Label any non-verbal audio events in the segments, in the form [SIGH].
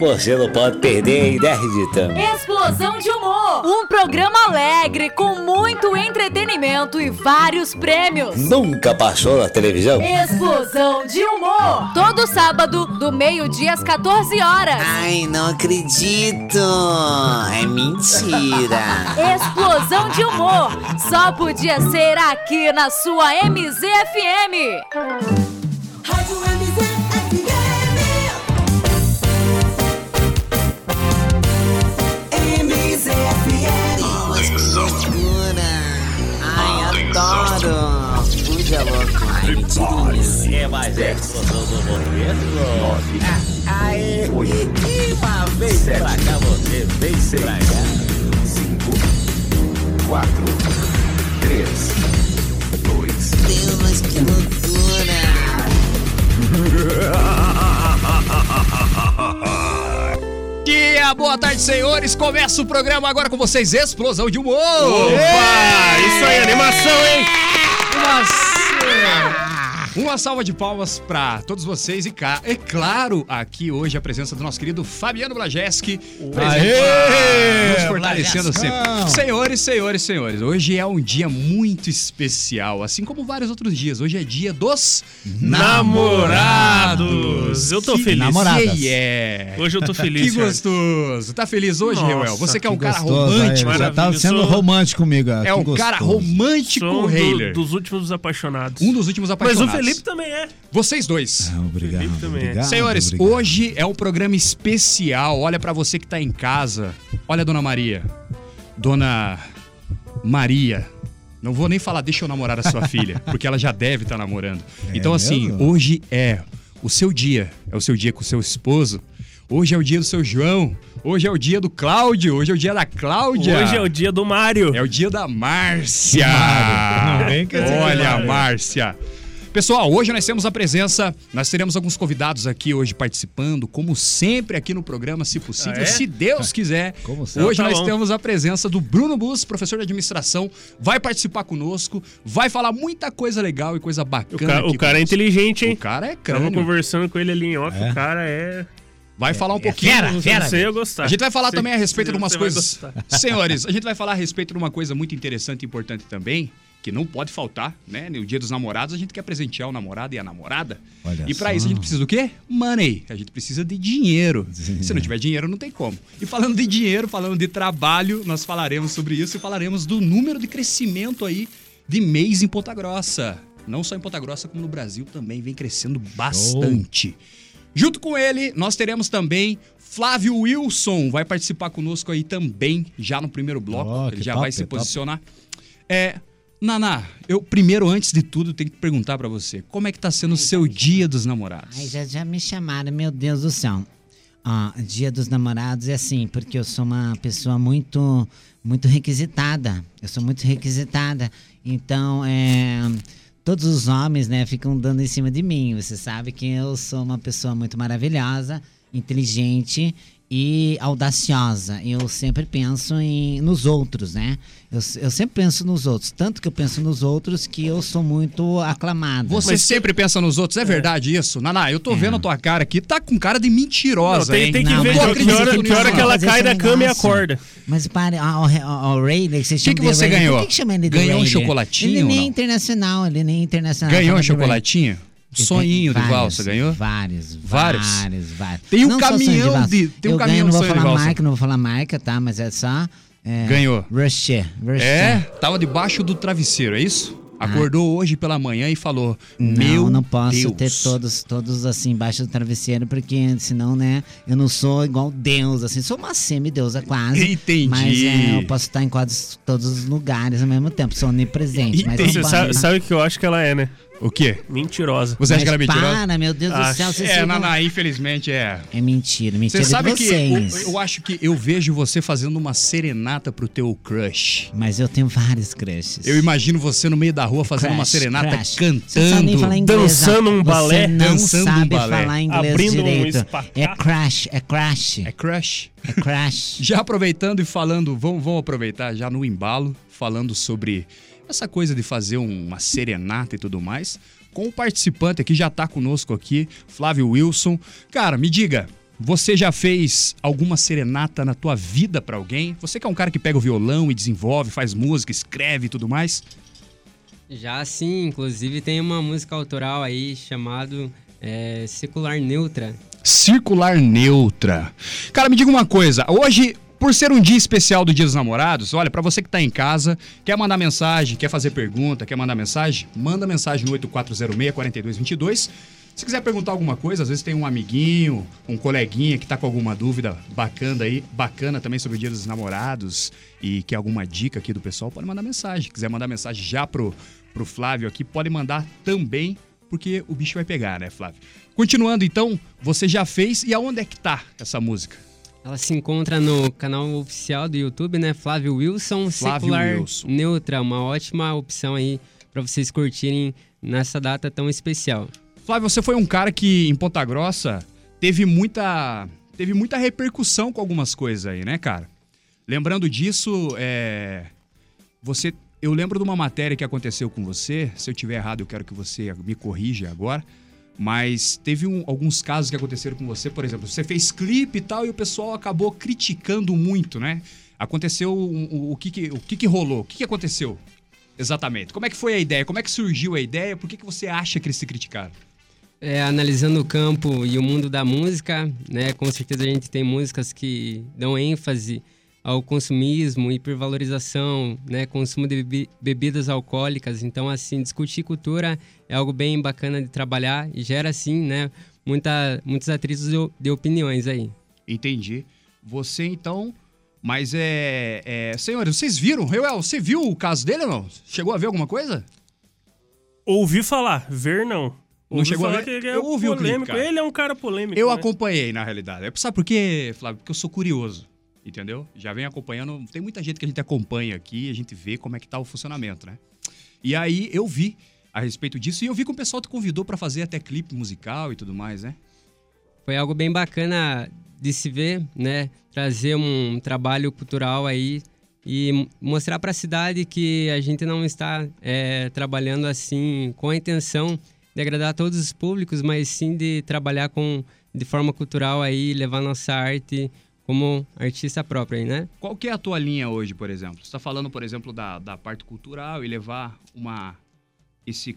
Você não pode perder, né, Ridita? Explosão de Humor. Um programa alegre com muito entretenimento e vários prêmios. Nunca passou na televisão? Explosão de Humor. Todo sábado, do meio-dia às 14 horas. Ai, não acredito! É mentira! [LAUGHS] Explosão de Humor. Só podia ser aqui na sua MZFM. Isso! É, mas é explosão do humor mesmo? Ah, Aê! Uma vez pra cá você, vem pra cá. Deus, mas que loucura! Dia, boa tarde, senhores. Começa o programa agora com vocês, Explosão de Humor. Opa! Isso aí, animação, hein? Uma, uma salva de palmas pra todos vocês e, cá, é claro, aqui hoje a presença do nosso querido Fabiano Blajeski. Nos fortalecendo sempre. Senhores, senhores, senhores, hoje é um dia muito especial, assim como vários outros dias. Hoje é dia dos Namorados. Eu tô Que feliz. Namoradas. Que é. Hoje eu tô [LAUGHS] Que feliz, cara. gostoso. Tá feliz hoje, Reuel? Você que é um Que cara gostoso, romântico. aí, Já tá sendo Sou- romântico comigo. ó, É que um cara gostoso. romântico, Sou um do- dos últimos apaixonados. Um dos últimos apaixonados. O Felipe também é. Vocês dois. Ah, obrigado, Felipe também é. obrigado, Senhores, obrigado. hoje é um programa especial. Olha pra você que tá em casa. Olha, Dona Maria. Dona Maria. Não vou nem falar, deixa eu namorar a sua filha, [LAUGHS] porque ela já deve estar namorando. É então, assim, mesmo? hoje é o seu dia. É o seu dia com o seu esposo. Hoje é o dia do seu João. Hoje é o dia do Cláudio. Hoje é o dia da Cláudia. Hoje é o dia do Mário. É o dia da Márcia. [LAUGHS] Não vem esse Olha. Márcia. Pessoal, hoje nós temos a presença, nós teremos alguns convidados aqui hoje participando, como sempre aqui no programa, se possível, Ah, é? se Deus quiser. [LAUGHS] Como sempre. Hoje Tá nós bom. temos a presença do Bruno Bus, professor de administração, vai participar conosco, vai falar muita coisa legal e coisa O, bacana ca- aqui o cara é inteligente, O hein? cara é Tava crânio. conversando com ele ali em off. É? O cara é. Vai falar um pouquinho. fera, fera. sei eu gostar. A gente vai falar Você- também a respeito de umas coisas. [LAUGHS] Senhores, a gente vai falar a respeito de uma coisa muito interessante e importante também, que não pode faltar, né? No dia dos namorados, a gente quer presentear o namorado e a namorada. Olha e pra só. isso a gente precisa do quê? Money. A gente precisa de dinheiro. Se não tiver dinheiro, não tem como. E falando de dinheiro, falando de trabalho, nós falaremos sobre isso e falaremos do número de crescimento aí de mês em Ponta Grossa. Não só em Ponta Grossa, como no Brasil também vem crescendo bastante. Junto com ele, nós teremos também Flávio Wilson, vai participar conosco aí também, já no primeiro bloco. Oh, ele já top, vai se top. posicionar. É, Naná, eu primeiro, antes de tudo, tenho que perguntar pra você, como é que tá sendo o seu dia dos namorados? Ai, já, já me chamaram, meu Deus do céu. Ó, dia dos namorados é assim, porque eu sou uma pessoa muito, muito requisitada. Eu sou muito requisitada. Então, é, todos os homens, né, ficam dando em cima de mim. Você sabe que eu sou uma pessoa muito maravilhosa, inteligente e audaciosa. Eu sempre penso em, nos outros, né? Eu, eu sempre penso nos outros. Tanto que eu penso nos outros que eu sou muito aclamada. Você sempre pensa nos outros, é verdade isso? Naná, eu tô É. vendo a tua cara aqui, tá com cara de mentirosa, Não, tem, tem que Não, ver mas que, eu que hora, que hora não. que ela cai da cama e acorda. Mas pare, o Rayleigh, Que que de você Rayleigh. ganhou? Por que, que chama ele de Ganhou um chocolatinho Ele nem é não? internacional, ele nem é internacional. Ganhou um Chama chocolatinho? Sonhinho de valsa, ganhou? Vários, Vários? vários, vários. Tem um Não caminhão valsa. de- tem um Eu caminhão ganho, não vou de falar valsa. marca, não vou falar marca, tá? Mas é só... é, Ganhou. Rocher, Rocher. É, tava debaixo do travesseiro, é isso? Acordou hoje pela manhã e falou: Meu Não, não posso Deus. ter todos, todos assim embaixo do travesseiro, porque senão, né, eu não sou igual Deus, assim, sou uma semideusa quase. Entendi. Mas é, eu posso estar em quase todos os lugares ao mesmo tempo, sou onipresente. Mas Entendi. não Você posso- sabe, sabe o que eu acho que ela é, né? O quê? Mentirosa. Você acha que ela é mentirosa? Para, meu Deus do Acho. céu, vocês É, Naná, infelizmente é. É mentira, mentira Você sabe de que eu, eu acho que eu vejo você fazendo uma serenata pro teu crush. Mas eu tenho vários crushes. Eu imagino você no meio da rua fazendo uma Crush, serenata crush. Você não sabe nem cantando. falar inglês, dançando um balé, Você não dançando um sabe balé, falar inglês abrindo um direito. espacate. é crash, é crash, É crush. é crash. [LAUGHS] Já aproveitando e falando, vamos, vamos aproveitar já no embalo, falando sobre essa coisa de fazer um- uma serenata e tudo mais, com o participante aqui, já tá conosco aqui, Flávio Wilson. Cara, me diga, você já fez alguma serenata na tua vida pra alguém? Você que é um cara que pega o violão e desenvolve, faz música, escreve e tudo mais. Já sim, inclusive tem uma música autoral aí chamado é, Secular Neutra. Circular neutra. Cara, me diga uma coisa. Hoje, por ser um dia especial do Dia dos Namorados, olha, pra você que tá em casa, quer mandar mensagem, quer fazer pergunta, quer mandar mensagem, manda mensagem no 8406-4222. Se quiser perguntar alguma coisa, às vezes tem um amiguinho, um coleguinha que tá com alguma dúvida bacana aí, bacana também sobre o Dia dos Namorados e quer alguma dica aqui do pessoal, pode mandar mensagem. Quiser mandar mensagem já pro, pro Flávio aqui, pode mandar também, porque o bicho vai pegar, né, Flávio? Continuando então, você já fez e aonde é que tá essa música? Ela se encontra no canal oficial do YouTube, né? Flávio Wilson, Flávio Secular Wilson. Neutra. Uma ótima opção aí pra vocês curtirem nessa data tão especial. Flávio, você foi um cara que em Ponta Grossa teve muita teve muita repercussão com algumas coisas aí, né, cara? Lembrando disso, é, você, eu lembro de uma matéria que aconteceu com você. Se eu tiver errado, eu quero que você me corrija agora. Mas teve um- alguns casos que aconteceram com você, por exemplo, você fez clipe e tal e o pessoal acabou criticando muito, né? Aconteceu um- um- o que que, o que que rolou? O que que aconteceu? Exatamente. Como é que foi a ideia? Como é que surgiu a ideia? Por que que você acha que eles se criticaram? É, analisando o campo e o mundo da música, né? Com certeza a gente tem músicas que dão ênfase ao consumismo, hipervalorização, né? Consumo de bebi- bebidas alcoólicas. Então, assim, discutir cultura é algo bem bacana de trabalhar e gera, assim, né? Muita, muitos atritos de, de opiniões aí. Entendi. Você então. Mas é, é. Senhores, vocês viram? Reuel, você viu o caso dele ou não? Chegou a ver alguma coisa? Ouvi falar, ver não. Não Ouvi chegou a falar ver? que ele é Eu ouvi o clipe, polêmico. cara. ele é um cara polêmico. Eu né? acompanhei, na realidade. É, Sabe por quê, Flávio? Porque eu sou curioso. Entendeu? Já venho acompanhando. Tem muita gente que a gente acompanha aqui, a gente vê como é que tá o funcionamento, né? E aí eu vi a respeito disso e eu vi que o pessoal te convidou pra fazer até clipe musical e tudo mais, né? Foi algo bem bacana de se ver, né? Trazer um trabalho cultural aí e mostrar para a cidade que a gente não está é, trabalhando assim com a intenção de agradar todos os públicos, mas sim de trabalhar com de forma cultural aí, levar nossa arte como artista próprio aí, né? Qual que é a tua linha hoje, por exemplo? Você tá falando, por exemplo, da, da parte cultural e levar uma esse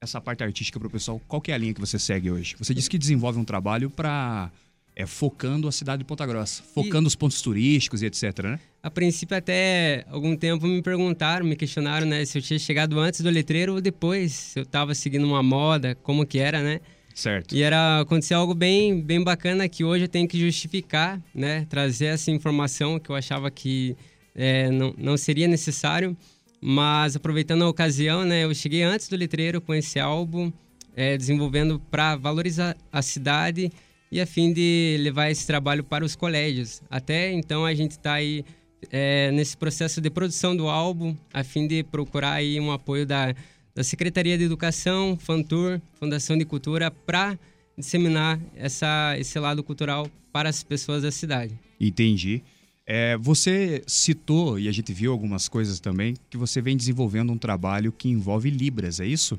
essa parte artística pro pessoal. Qual que é a linha que você segue hoje? Você disse que desenvolve um trabalho para é, focando a cidade de Ponta Grossa, focando os pontos turísticos e etc, né? A princípio, até algum tempo me perguntaram, me questionaram, né, se eu tinha chegado antes do letreiro ou depois, se eu estava seguindo uma moda, como que era, né? Certo. E era aconteceu algo bem, bem bacana que hoje eu tenho que justificar, né? Trazer essa informação que eu achava que é, não, não seria necessário. Mas aproveitando a ocasião, né? Eu cheguei antes do letreiro com esse álbum, é, desenvolvendo para valorizar a cidade e a fim de levar esse trabalho para os colégios. Até então a gente está aí é, nesse processo de produção do álbum, a fim de procurar aí um apoio da, da Secretaria de Educação, Fantur, Fundação de Cultura, para disseminar essa, esse lado cultural para as pessoas da cidade. Entendi. É, você citou, e a gente viu algumas coisas também, que você vem desenvolvendo um trabalho que envolve Libras, é isso?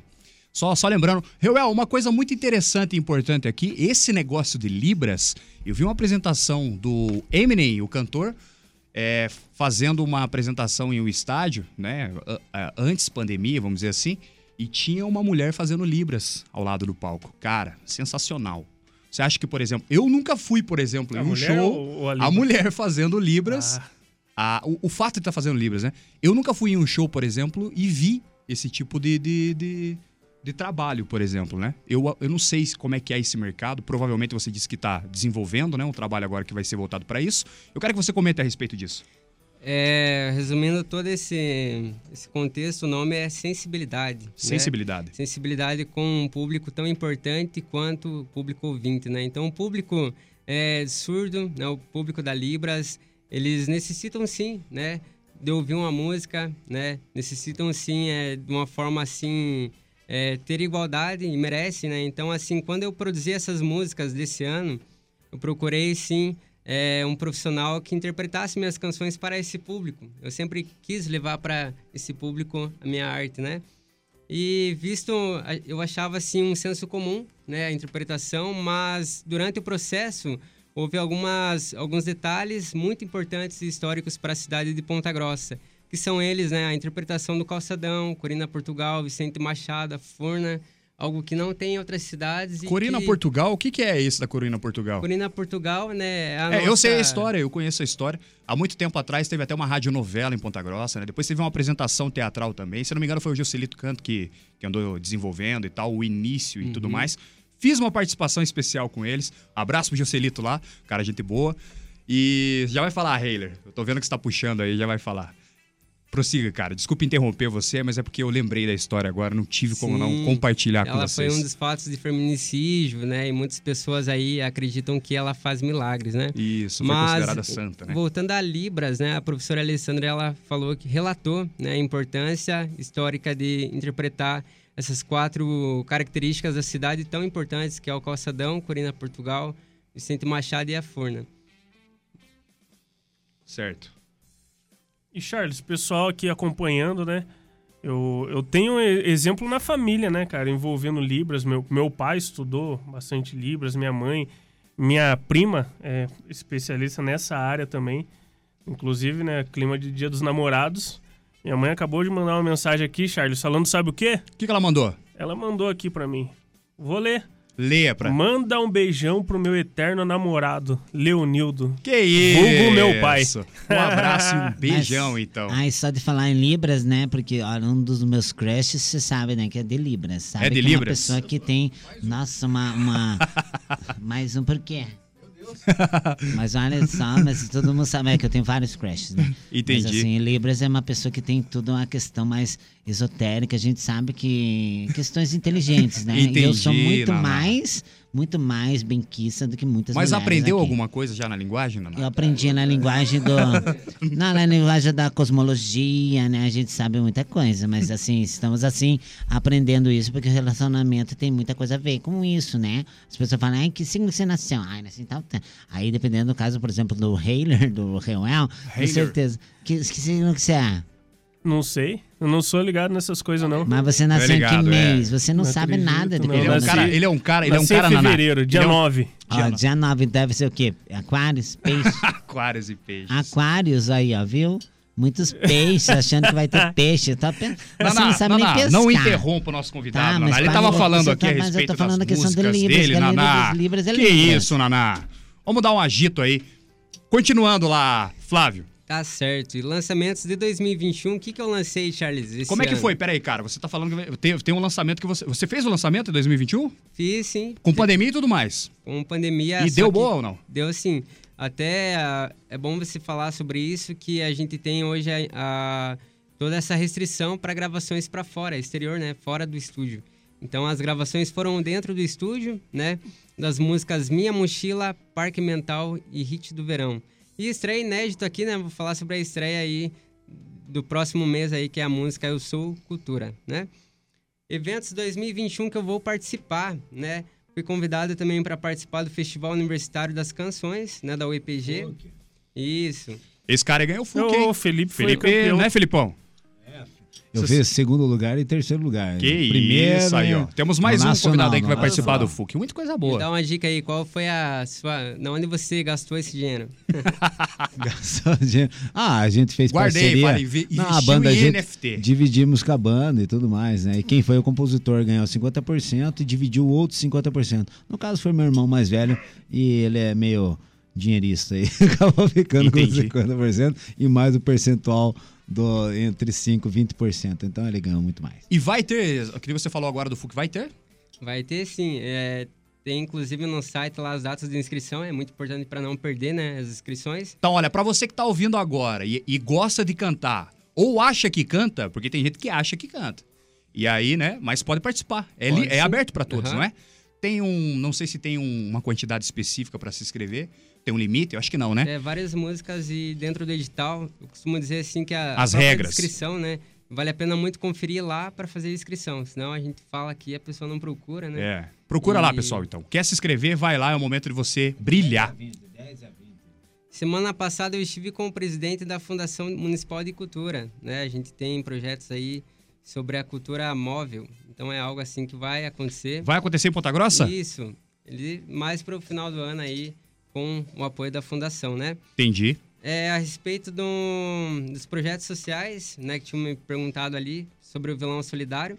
Só, só lembrando, Reuel, uma coisa muito interessante e importante aqui, esse negócio de Libras, eu vi uma apresentação do Eminem, o cantor, é, fazendo uma apresentação em um estádio, né, antes pandemia, vamos dizer assim, e tinha uma mulher fazendo Libras ao lado do palco. Cara, sensacional. Você acha que, por exemplo, eu nunca fui, por exemplo, A em um show, ou- ou a a mulher fazendo Libras, Ah, a- o, o fato de estar fazendo Libras, né? Eu nunca fui em um show, por exemplo, e vi esse tipo de, de, de, de trabalho, por exemplo, né? Eu, eu não sei se- como é que é esse mercado. Provavelmente você disse que está desenvolvendo, né? Um trabalho agora que vai ser voltado para isso. Eu quero que você comente a respeito disso. É, resumindo todo esse, esse contexto, o nome é sensibilidade. né? Sensibilidade. sensibilidade com um público tão importante quanto o público ouvinte, né? Então, o público é, surdo, né? o público da Libras, eles necessitam sim, né? De ouvir uma música, né? Necessitam sim, é, de uma forma assim, é, ter igualdade e merece, né? Então, assim, quando eu produzi essas músicas desse ano, eu procurei sim é, um profissional que interpretasse minhas canções para esse público. Eu sempre quis levar para esse público a minha arte, né? E visto, eu achava assim um senso comum, né, a interpretação, mas durante o processo houve algumas, alguns detalhes muito importantes e históricos para a cidade de Ponta Grossa, que são eles, né, a interpretação do Calçadão, Corina Portugal, Vicente Machado, Furna, algo que não tem em outras cidades. Corina que... Portugal, o que, que é isso da Corina Portugal? Corina Portugal, né, é É, eu sei a nossa- história, eu conheço a história. Há muito tempo atrás teve até uma radionovela em Ponta Grossa, né? Depois teve uma apresentação teatral também. Se não me engano, foi o Joselito Canto que, que andou desenvolvendo e tal, o início e tudo mais. Fiz uma participação especial com eles. Abraço pro Joselito lá, cara, gente boa. E já vai falar, Heiler. Eu tô vendo que você tá puxando aí, já vai falar. Prossiga, cara. Desculpa interromper você, mas é porque eu lembrei da história agora, não tive como não compartilhar com Ela vocês. foi um dos fatos de feminicídio, né? E muitas pessoas aí acreditam que ela faz milagres, né? Isso, foi Mas, considerada santa, né? Voltando a Libras, né? A professora Alessandra ela falou que relatou né, a importância histórica de interpretar essas quatro características da cidade tão importantes, que é o Calçadão, Corina Portugal, Vicente Machado e a Furna. Certo. E Charles, pessoal aqui acompanhando, né? Eu, eu tenho exemplo na família, né, cara, envolvendo Libras. Meu, meu pai estudou bastante Libras, minha mãe, minha prima é especialista nessa área também. Inclusive, né, clima de Dia dos Namorados. Minha mãe acabou de mandar uma mensagem aqui, Charles, falando sabe o quê? O que, que ela mandou? Ela mandou aqui pra mim. Vou ler. Leia pra Manda um beijão pro meu eterno namorado, Leonildo. Que isso? Vulgo meu pai. Um abraço e um [LAUGHS] beijão, então. Ai, só de falar em Libras, né? Porque olha, um dos meus crushes, você sabe, né? Que é de Libras. Sabe? É de que É uma Libras? pessoa que tem, nossa, uma. uma [LAUGHS] mais um porquê. [LAUGHS] Mas olha só, mas todo mundo sabe é que eu tenho vários crushes, né? Entendi. Mas assim, Libras é uma pessoa que tem tudo uma questão mais esotérica. A gente sabe que. questões inteligentes, né? e eu sou Entendi, muito Naná. mais, muito mais benquiça do que muitas Mas aprendeu aqui. alguma coisa já na linguagem, Naná? Eu aprendi na linguagem do. [LAUGHS] na, na linguagem da cosmologia, né? A gente sabe muita coisa, mas assim, estamos assim, aprendendo isso, porque o relacionamento tem muita coisa a ver com isso, né? As pessoas falam, ai, que signo você nasceu? Ai, nasci tal. tempo." Aí, dependendo do caso, por exemplo, do Heiler, do Reuel, com certeza. Que, que signo que você é? Não sei. Eu não sou ligado nessas coisas, não. Mas você nasceu em ligado, que é. mês? Você não, Não sabe acredito, nada de não. Ele é um cara, ele é um cara, ele é um cara em fevereiro, dia Ele é um- 9. Ó, dia 9 deve ser o quê? Aquários? Peixe? [LAUGHS] Aquários e peixes. Aquários aí, ó, viu? Muitos peixes, achando que vai ter [LAUGHS] peixe. Tá, pe- você Naná, não sabe Naná, nem pescar. não interrompa o nosso convidado, Tá, Naná. Ele tava falando tá- aqui a mas eu tô respeito falando das da questão de músicas Libras, dele, que a Naná. Libras é que Libras. isso, Naná? Vamos dar um agito aí. Continuando lá, Flávio. Tá certo. E lançamentos de 2021, o que, que eu lancei, Charles? Como é que ano? foi? Pera aí, cara. Você tá falando que tem, tem um lançamento que você... Você fez o lançamento em 2021? Fiz, sim. Com pandemia e tudo mais. Com pandemia. E deu boa ou não? Deu sim. Até ah, é bom você falar sobre isso, que a gente tem hoje a, a- toda essa restrição para gravações para fora, exterior, né? Fora do estúdio. Então as gravações foram dentro do estúdio, né? Das músicas Minha Mochila, Parque Mental e Hit do Verão. E estreia inédito aqui, né? Vou falar sobre a estreia aí do próximo mês aí, que é a música Eu Sou Cultura, né? Eventos 2021 que eu vou participar, né? Fui convidado também para participar do Festival Universitário das Canções, né, da UEPG. Isso. Esse cara ganhou o FUC, hein? O Felipe foi Felipe, campeão. né, Felipão? Eu fiz segundo lugar e terceiro lugar. Que Primeiro, isso aí, ó. né, Temos mais um convidado aí que vai nacional, participar do. FUC. Muita coisa Me boa. dá uma dica aí, qual foi a sua... Na onde você gastou esse dinheiro? [LAUGHS] Gastou dinheiro. Ah, a gente fez Guardei, parceria. Não, a banda a em gente NFT. dividimos com a banda e tudo mais, né? E quem foi o compositor ganhou 50% e dividiu o outro 50%. No caso foi meu irmão mais velho e ele é meio dinheirista aí. [LAUGHS] Acabou ficando Entendi. com 50% e mais o percentual do entre 5 e 20%. Então ele ganhou muito mais. E vai ter, o que você falou agora do FUC, vai ter? Vai ter sim. é, tem inclusive no site lá as datas de inscrição, é muito importante para não perder, né, as inscrições. Então, olha, pra você que tá ouvindo agora e, e gosta de cantar, ou acha que canta, porque tem gente que acha que canta. E aí, né, mas pode participar. É, Pode é aberto pra todos, Aham. não é? Tem um, não sei se tem um- uma quantidade específica pra se inscrever. Tem um limite? Eu acho que não, né? É, várias músicas e dentro do edital, eu costumo dizer assim que a As regras. inscrição, né, vale a pena muito conferir lá para fazer a inscrição, senão a gente fala aqui e a pessoa não procura, né? É. Procura lá, E- pessoal, então. Quer se inscrever, vai lá, é o momento de você brilhar. Semana passada eu estive com o presidente da Fundação Municipal de Cultura, né? A gente tem projetos aí sobre a cultura móvel, então é algo assim que vai acontecer. Vai acontecer em Ponta Grossa? Isso. Ele mais para o final do ano aí com o apoio da fundação, né? Entendi. É, a respeito do- dos projetos sociais, né, que tinham me perguntado ali sobre o violão solidário.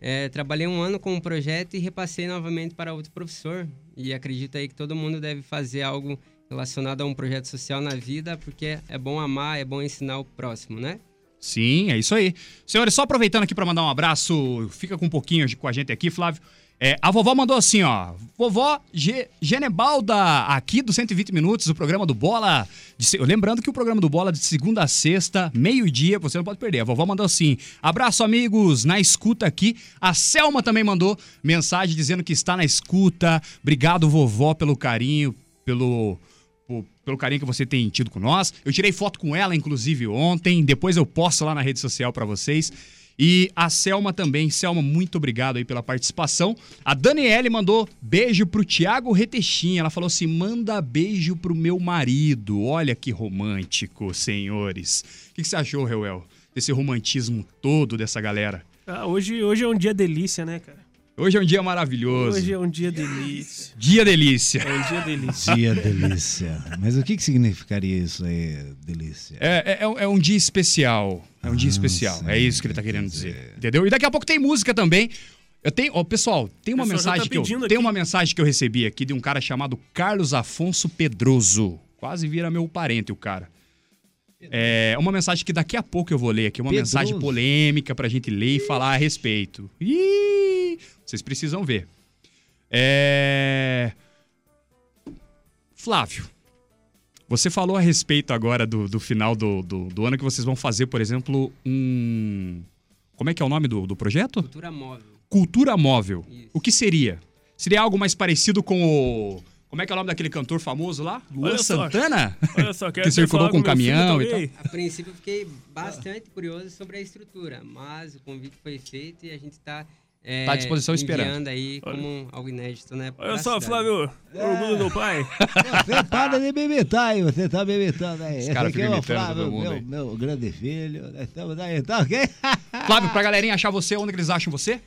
É, trabalhei um ano com um projeto e repassei novamente para outro professor. E acredito aí que todo mundo deve fazer algo relacionado a um projeto social na vida, porque é bom amar, é bom ensinar o próximo, né? Sim, é isso aí. Senhores, só aproveitando aqui pra mandar um abraço, fica com um pouquinho com a gente aqui, Flávio. É, a vovó mandou assim, ó. Vovó Ge- Genebalda, aqui do 120 Minutos, o programa do Bola. de lembrando que o programa do Bola de segunda a sexta, meio-dia, você não pode perder. A vovó mandou assim: abraço, amigos, na escuta aqui. A Selma também mandou mensagem dizendo que está na escuta. Obrigado, vovó, pelo carinho, pelo pelo carinho que você tem tido com nós. Eu tirei foto com ela, inclusive, ontem. Depois eu posto lá na rede social pra vocês. E a Selma também. Selma, muito obrigado aí pela participação. A Daniele mandou beijo pro Tiago Retechinha. Ela falou assim: manda beijo pro meu marido. Olha que romântico, senhores. O que, que você achou, Reuel? Desse romantismo todo dessa galera. Ah, hoje, hoje é um dia delícia, né, cara? Hoje é um dia maravilhoso. Hoje é um dia delícia. Dia delícia. É um dia delícia. Dia delícia. Mas o que, que significaria isso aí, delícia? É, é, é um- é um dia especial. É um dia Ah, especial. sim, é isso que ele tá querendo dizer. Entendeu? E daqui a pouco tem música também. Eu tenho, ó, pessoal, tem uma pessoal já mensagem tá que eu, tem uma mensagem que eu recebi aqui de um cara chamado Carlos Afonso Pedroso. Quase vira meu parente o cara. É uma mensagem que daqui a pouco eu vou ler aqui, uma Pedroso. mensagem polêmica pra gente ler e falar a respeito. Ih, vocês precisam ver. É Flávio, você falou a respeito agora do, do final do, do, do ano que vocês vão fazer, por exemplo, um. Como é que é o nome do, do projeto? Cultura móvel. Cultura móvel. Isso. O que seria? Seria algo mais parecido com o. Como é que é o nome daquele cantor famoso lá? Luan. Santana? Olha só, [LAUGHS] quero Que circulou com filho caminhão e também. A princípio, eu fiquei bastante curioso sobre a estrutura, mas o convite foi feito e a gente está Tá à disposição esperando. aí como algo inédito, né? Olha só, cidade. Flávio, orgulho do pai. Você para de bebetar aí, você tá bebetando aí. Esse cara aqui é o Flávio, meu, meu grande filho. Nós estamos aí, tá ok? [LAUGHS] Flávio, pra galerinha achar você, onde que eles acham você?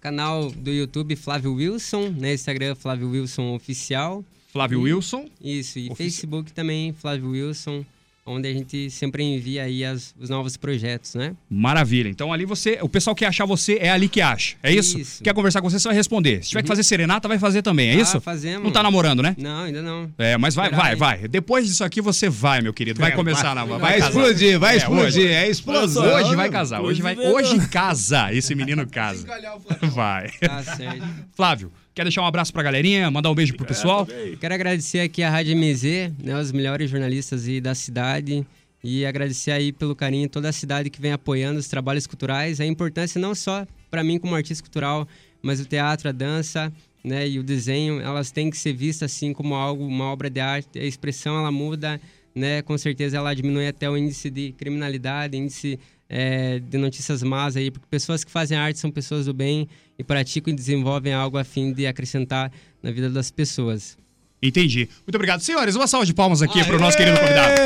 Canal do YouTube Flávio Wilson, né? Instagram Flávio Wilson Oficial. Flávio E- Wilson. Isso, e Ofici- Facebook também, Flávio Wilson, onde a gente sempre envia aí as- os novos projetos, né? Maravilha. Então ali você, o pessoal que achar você é ali que acha. É isso? Isso. Quer conversar com você, você vai responder. Se tiver que fazer serenata, vai fazer também, é Ah, isso? fazemos. Não tá namorando, né? Não, ainda não. É, mas vai, vai, aí. vai. Depois disso aqui você vai, meu querido. Vai começar na vai, Vai casar. explodir, vai É, explodir. hoje. É explosão. Hoje vai casar. Hoje vai, hoje casa. Esse menino [LAUGHS] casa. [LAUGHS] Vai. Tá certo. Flávio, quer deixar um abraço pra galerinha, mandar um beijo pro pessoal? Quero agradecer aqui a Rádio MZ, né, os melhores jornalistas aí da cidade. E agradecer aí pelo carinho toda a cidade que vem apoiando os trabalhos culturais, a importância não só para mim como artista cultural, mas o teatro, a dança, né, e o desenho, elas têm que ser vistas assim como algo, uma obra de arte, a expressão ela muda, né, com certeza ela diminui até o índice de criminalidade, índice é, de notícias más aí, porque pessoas que fazem arte são pessoas do bem e praticam e desenvolvem algo a fim de acrescentar na vida das pessoas. Entendi. Muito obrigado. Senhores, uma salva de palmas aqui pro nosso querido convidado.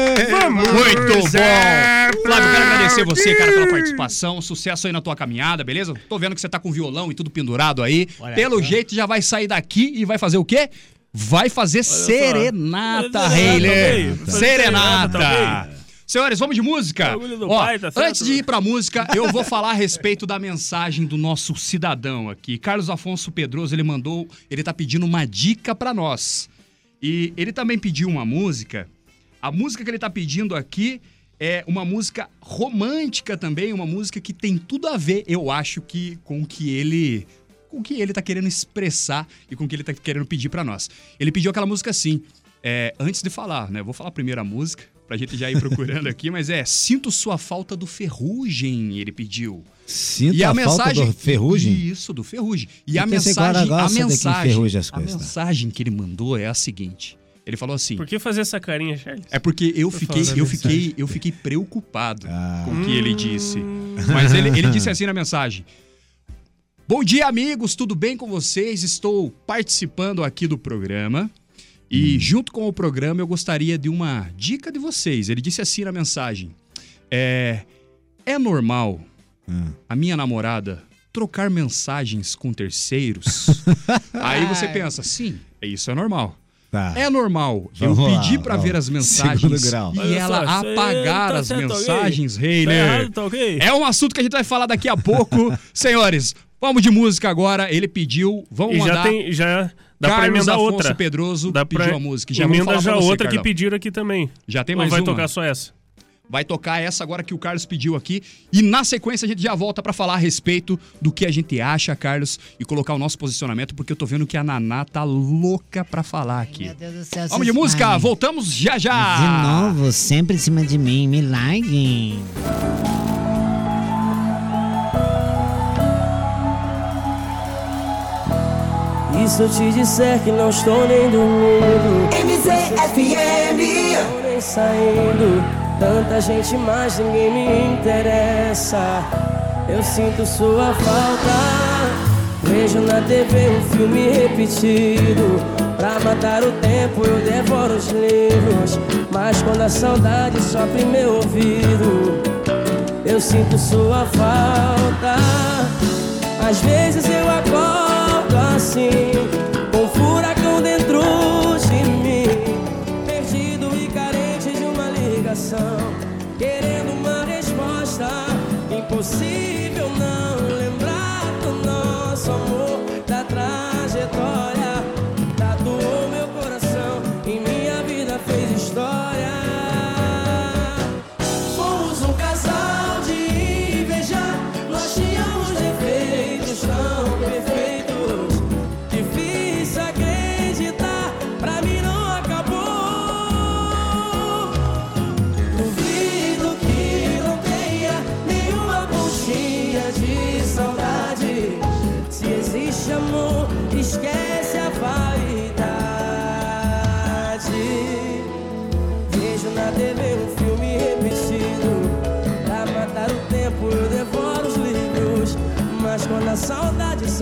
Muito bom! Flávio, quero agradecer você, cara, pela participação. Sucesso aí na tua caminhada, beleza? Tô vendo que você tá com violão e tudo pendurado aí. Pelo jeito, já vai sair daqui e vai fazer o quê? Vai fazer serenata, Serenata, Heiler. também. Serenata, Serenata. Senhores, vamos de música? Ó, pai, tá antes de ir pra música, eu vou falar a respeito da mensagem do nosso cidadão aqui. Carlos Afonso Pedroso, ele mandou, ele tá pedindo uma dica pra nós. E ele também pediu uma música. A música que ele tá pedindo aqui é uma música romântica também, uma música que tem tudo a ver, eu acho que com o que ele com o que ele tá querendo expressar e com o que ele tá querendo pedir pra nós. Ele pediu aquela música assim. É, antes de falar, né? Vou falar primeiro a música, pra gente já ir procurando aqui, mas é Sinto Sua Falta do Ferrugem, ele pediu. Sinto e a, a, mensagem. falta do ferrugem? Isso, do Ferrugem. E a esse cara mensagem. A mensagem, enferruje as a coisas, tá? mensagem que ele mandou é a seguinte. Ele falou assim. Por que fazer essa carinha, Charles? É porque eu Por fiquei, eu a fiquei, eu fiquei preocupado Ah. com o que ele disse. Mas ele, ele disse [LAUGHS] assim na mensagem: Bom dia, amigos, tudo bem com vocês? Estou participando aqui do programa. E junto com o programa eu gostaria de uma dica de vocês. Ele disse assim na mensagem: É, é normal Ah. a minha namorada trocar mensagens com terceiros? [LAUGHS] Aí você pensa, sim, isso é normal. Tá. É normal eu Vamos pedir pra vamos. ver as mensagens e ela só, apagar tá as mensagens, Tá Reiner. errado, tá ok? É um assunto que a gente vai falar daqui a pouco. [LAUGHS] Senhores, vamos de música agora. Ele pediu, vamos E já mandar. tem. Já dá pra Carlos emendar Afonso outra. Pedroso Dá pediu pra a música. Já emenda já pra você, outra que Carlão. pediram aqui também. Já tem Ou mais vai uma? tocar só essa? Vai tocar essa agora que o Carlos pediu aqui. E na sequência a gente já volta pra falar a respeito do que a gente acha, Carlos, e colocar o nosso posicionamento, porque eu tô vendo que a Naná tá louca pra falar aqui. Meu Deus do céu, Vamos de música, vai. voltamos já já. De novo, sempre em cima de mim, me larguem. E se eu te disser que não estou nem dormindo? MZFM. Não nem saindo. Tanta gente, mas ninguém me interessa. Eu sinto sua falta. Vejo na TV um filme repetido. Pra matar o tempo eu devoro os livros. Mas quando a saudade sopra em meu ouvido, eu sinto sua falta. Às vezes eu acordo assim, um furacão dentro de mim, perdido e carente de uma ligação, querendo uma resposta. Impossível não lembrar do nosso amor,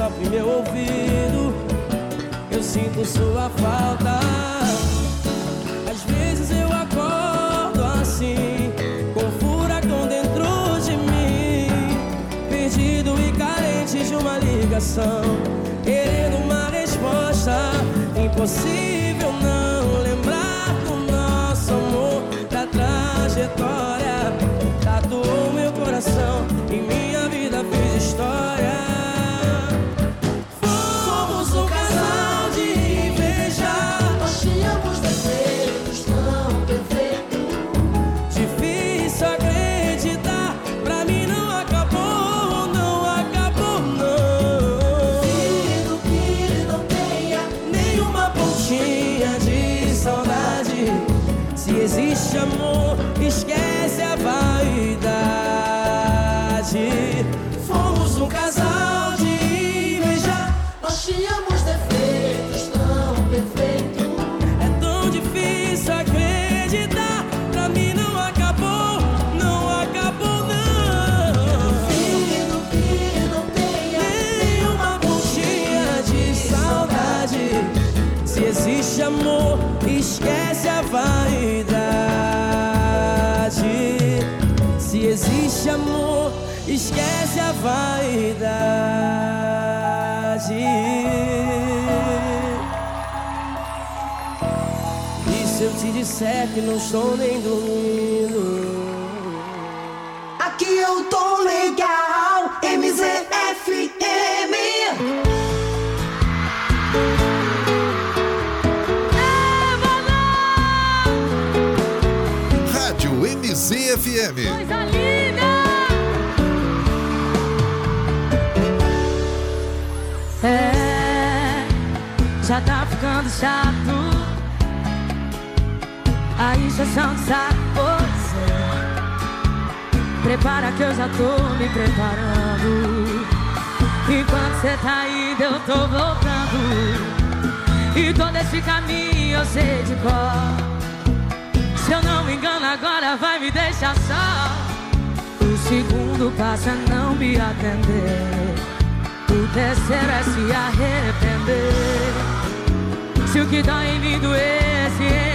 em meu ouvido, eu sinto sua falta. Às vezes eu acordo assim, com um furacão dentro de mim, perdido e carente de uma ligação, querendo uma resposta. Impossível vaidade. E se eu te disser que não estou nem dormindo? Aqui eu tô legal. MZFM. Rádio MZFM. Chato. A injeção de saco, é. Prepara que eu já tô me preparando. Enquanto cê tá indo, eu tô voltando. E todo esse caminho eu sei de cor. Se eu não me engano, agora vai me deixar só. O segundo passa a não me atender. O terceiro é se arrepender. Se o que dói em mim doesse,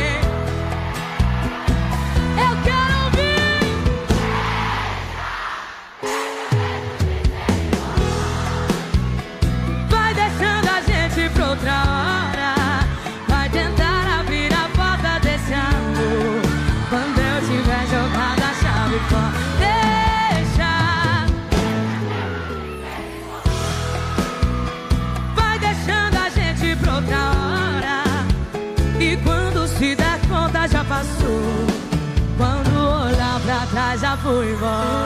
já foi embora.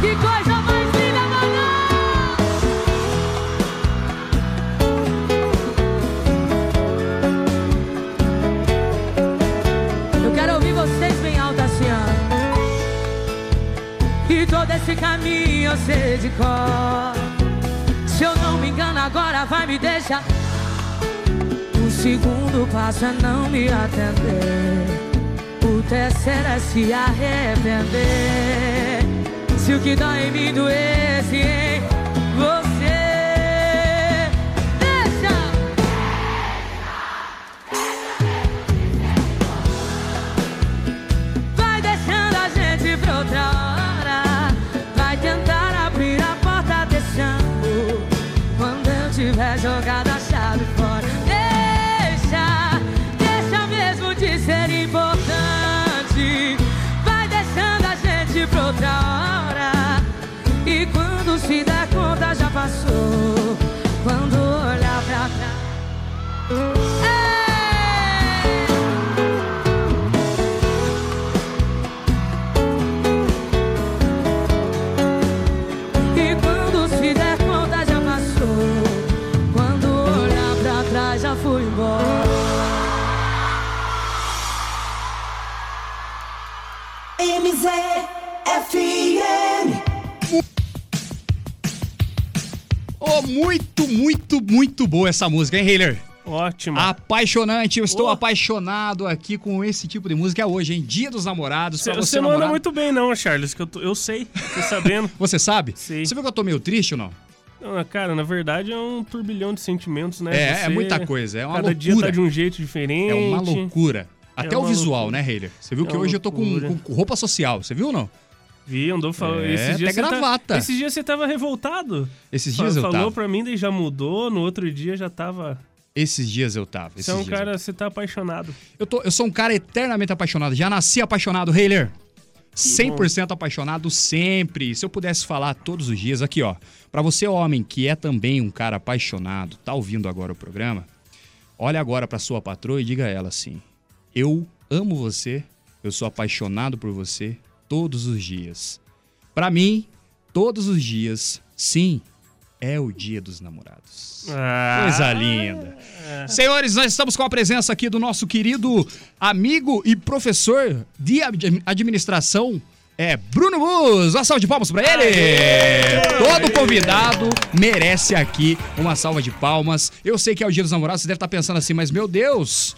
Que coisa mais linda, mano! Eu quero ouvir vocês bem alto assim, ó. E todo esse caminho eu sei de cor. Se eu não me engano, agora vai me deixar. O segundo passo é não me atender. É se arrepender. Se o que dói em mim doesse em muito, muito, muito boa essa música, hein, Heiler? Ótimo. Apaixonante, eu estou Oh. apaixonado aqui com esse tipo de música hoje, hein? Dia dos namorados, Você, pra você você não anda muito bem, não, Charles, que eu, tô- eu sei, tô sabendo. [LAUGHS] Você sabe? Sei. Você viu que eu tô meio triste ou não? Não, cara, na verdade é um turbilhão de sentimentos, né? É, é Você- muita coisa, é uma Cada dia loucura. tá de um jeito diferente. É uma loucura. Até É o uma visual, loucura. né, Heiler? Você viu É que hoje eu tô com, loucura. com roupa social, você viu ou não? Vi, andou falando. É, esses dias até tá- gravata. esses dias você tava revoltado. Esses dias eu Falou tava. pra mim, daí já mudou, no outro dia já tava. Esses dias eu tava. Você é um eu cara, você tá apaixonado. Eu, tô, eu sou um cara eternamente apaixonado. Já nasci apaixonado, Heiler. 100% apaixonado sempre. Se eu pudesse falar todos os dias, aqui ó. Pra você, homem, que é também um cara apaixonado, tá ouvindo agora o programa, olha agora pra sua patroa e diga a ela assim: Eu amo você, eu sou apaixonado por você todos os dias. Pra mim, todos os dias, sim, é o dia dos namorados. Ah. Coisa linda. Senhores, nós estamos com a presença aqui do nosso querido amigo e professor de ad- administração, é Bruno Bus. Uma salva de palmas pra ele. Todo convidado merece aqui uma salva de palmas. Eu sei que é o Dia dos Namorados, você deve estar pensando assim, mas meu Deus,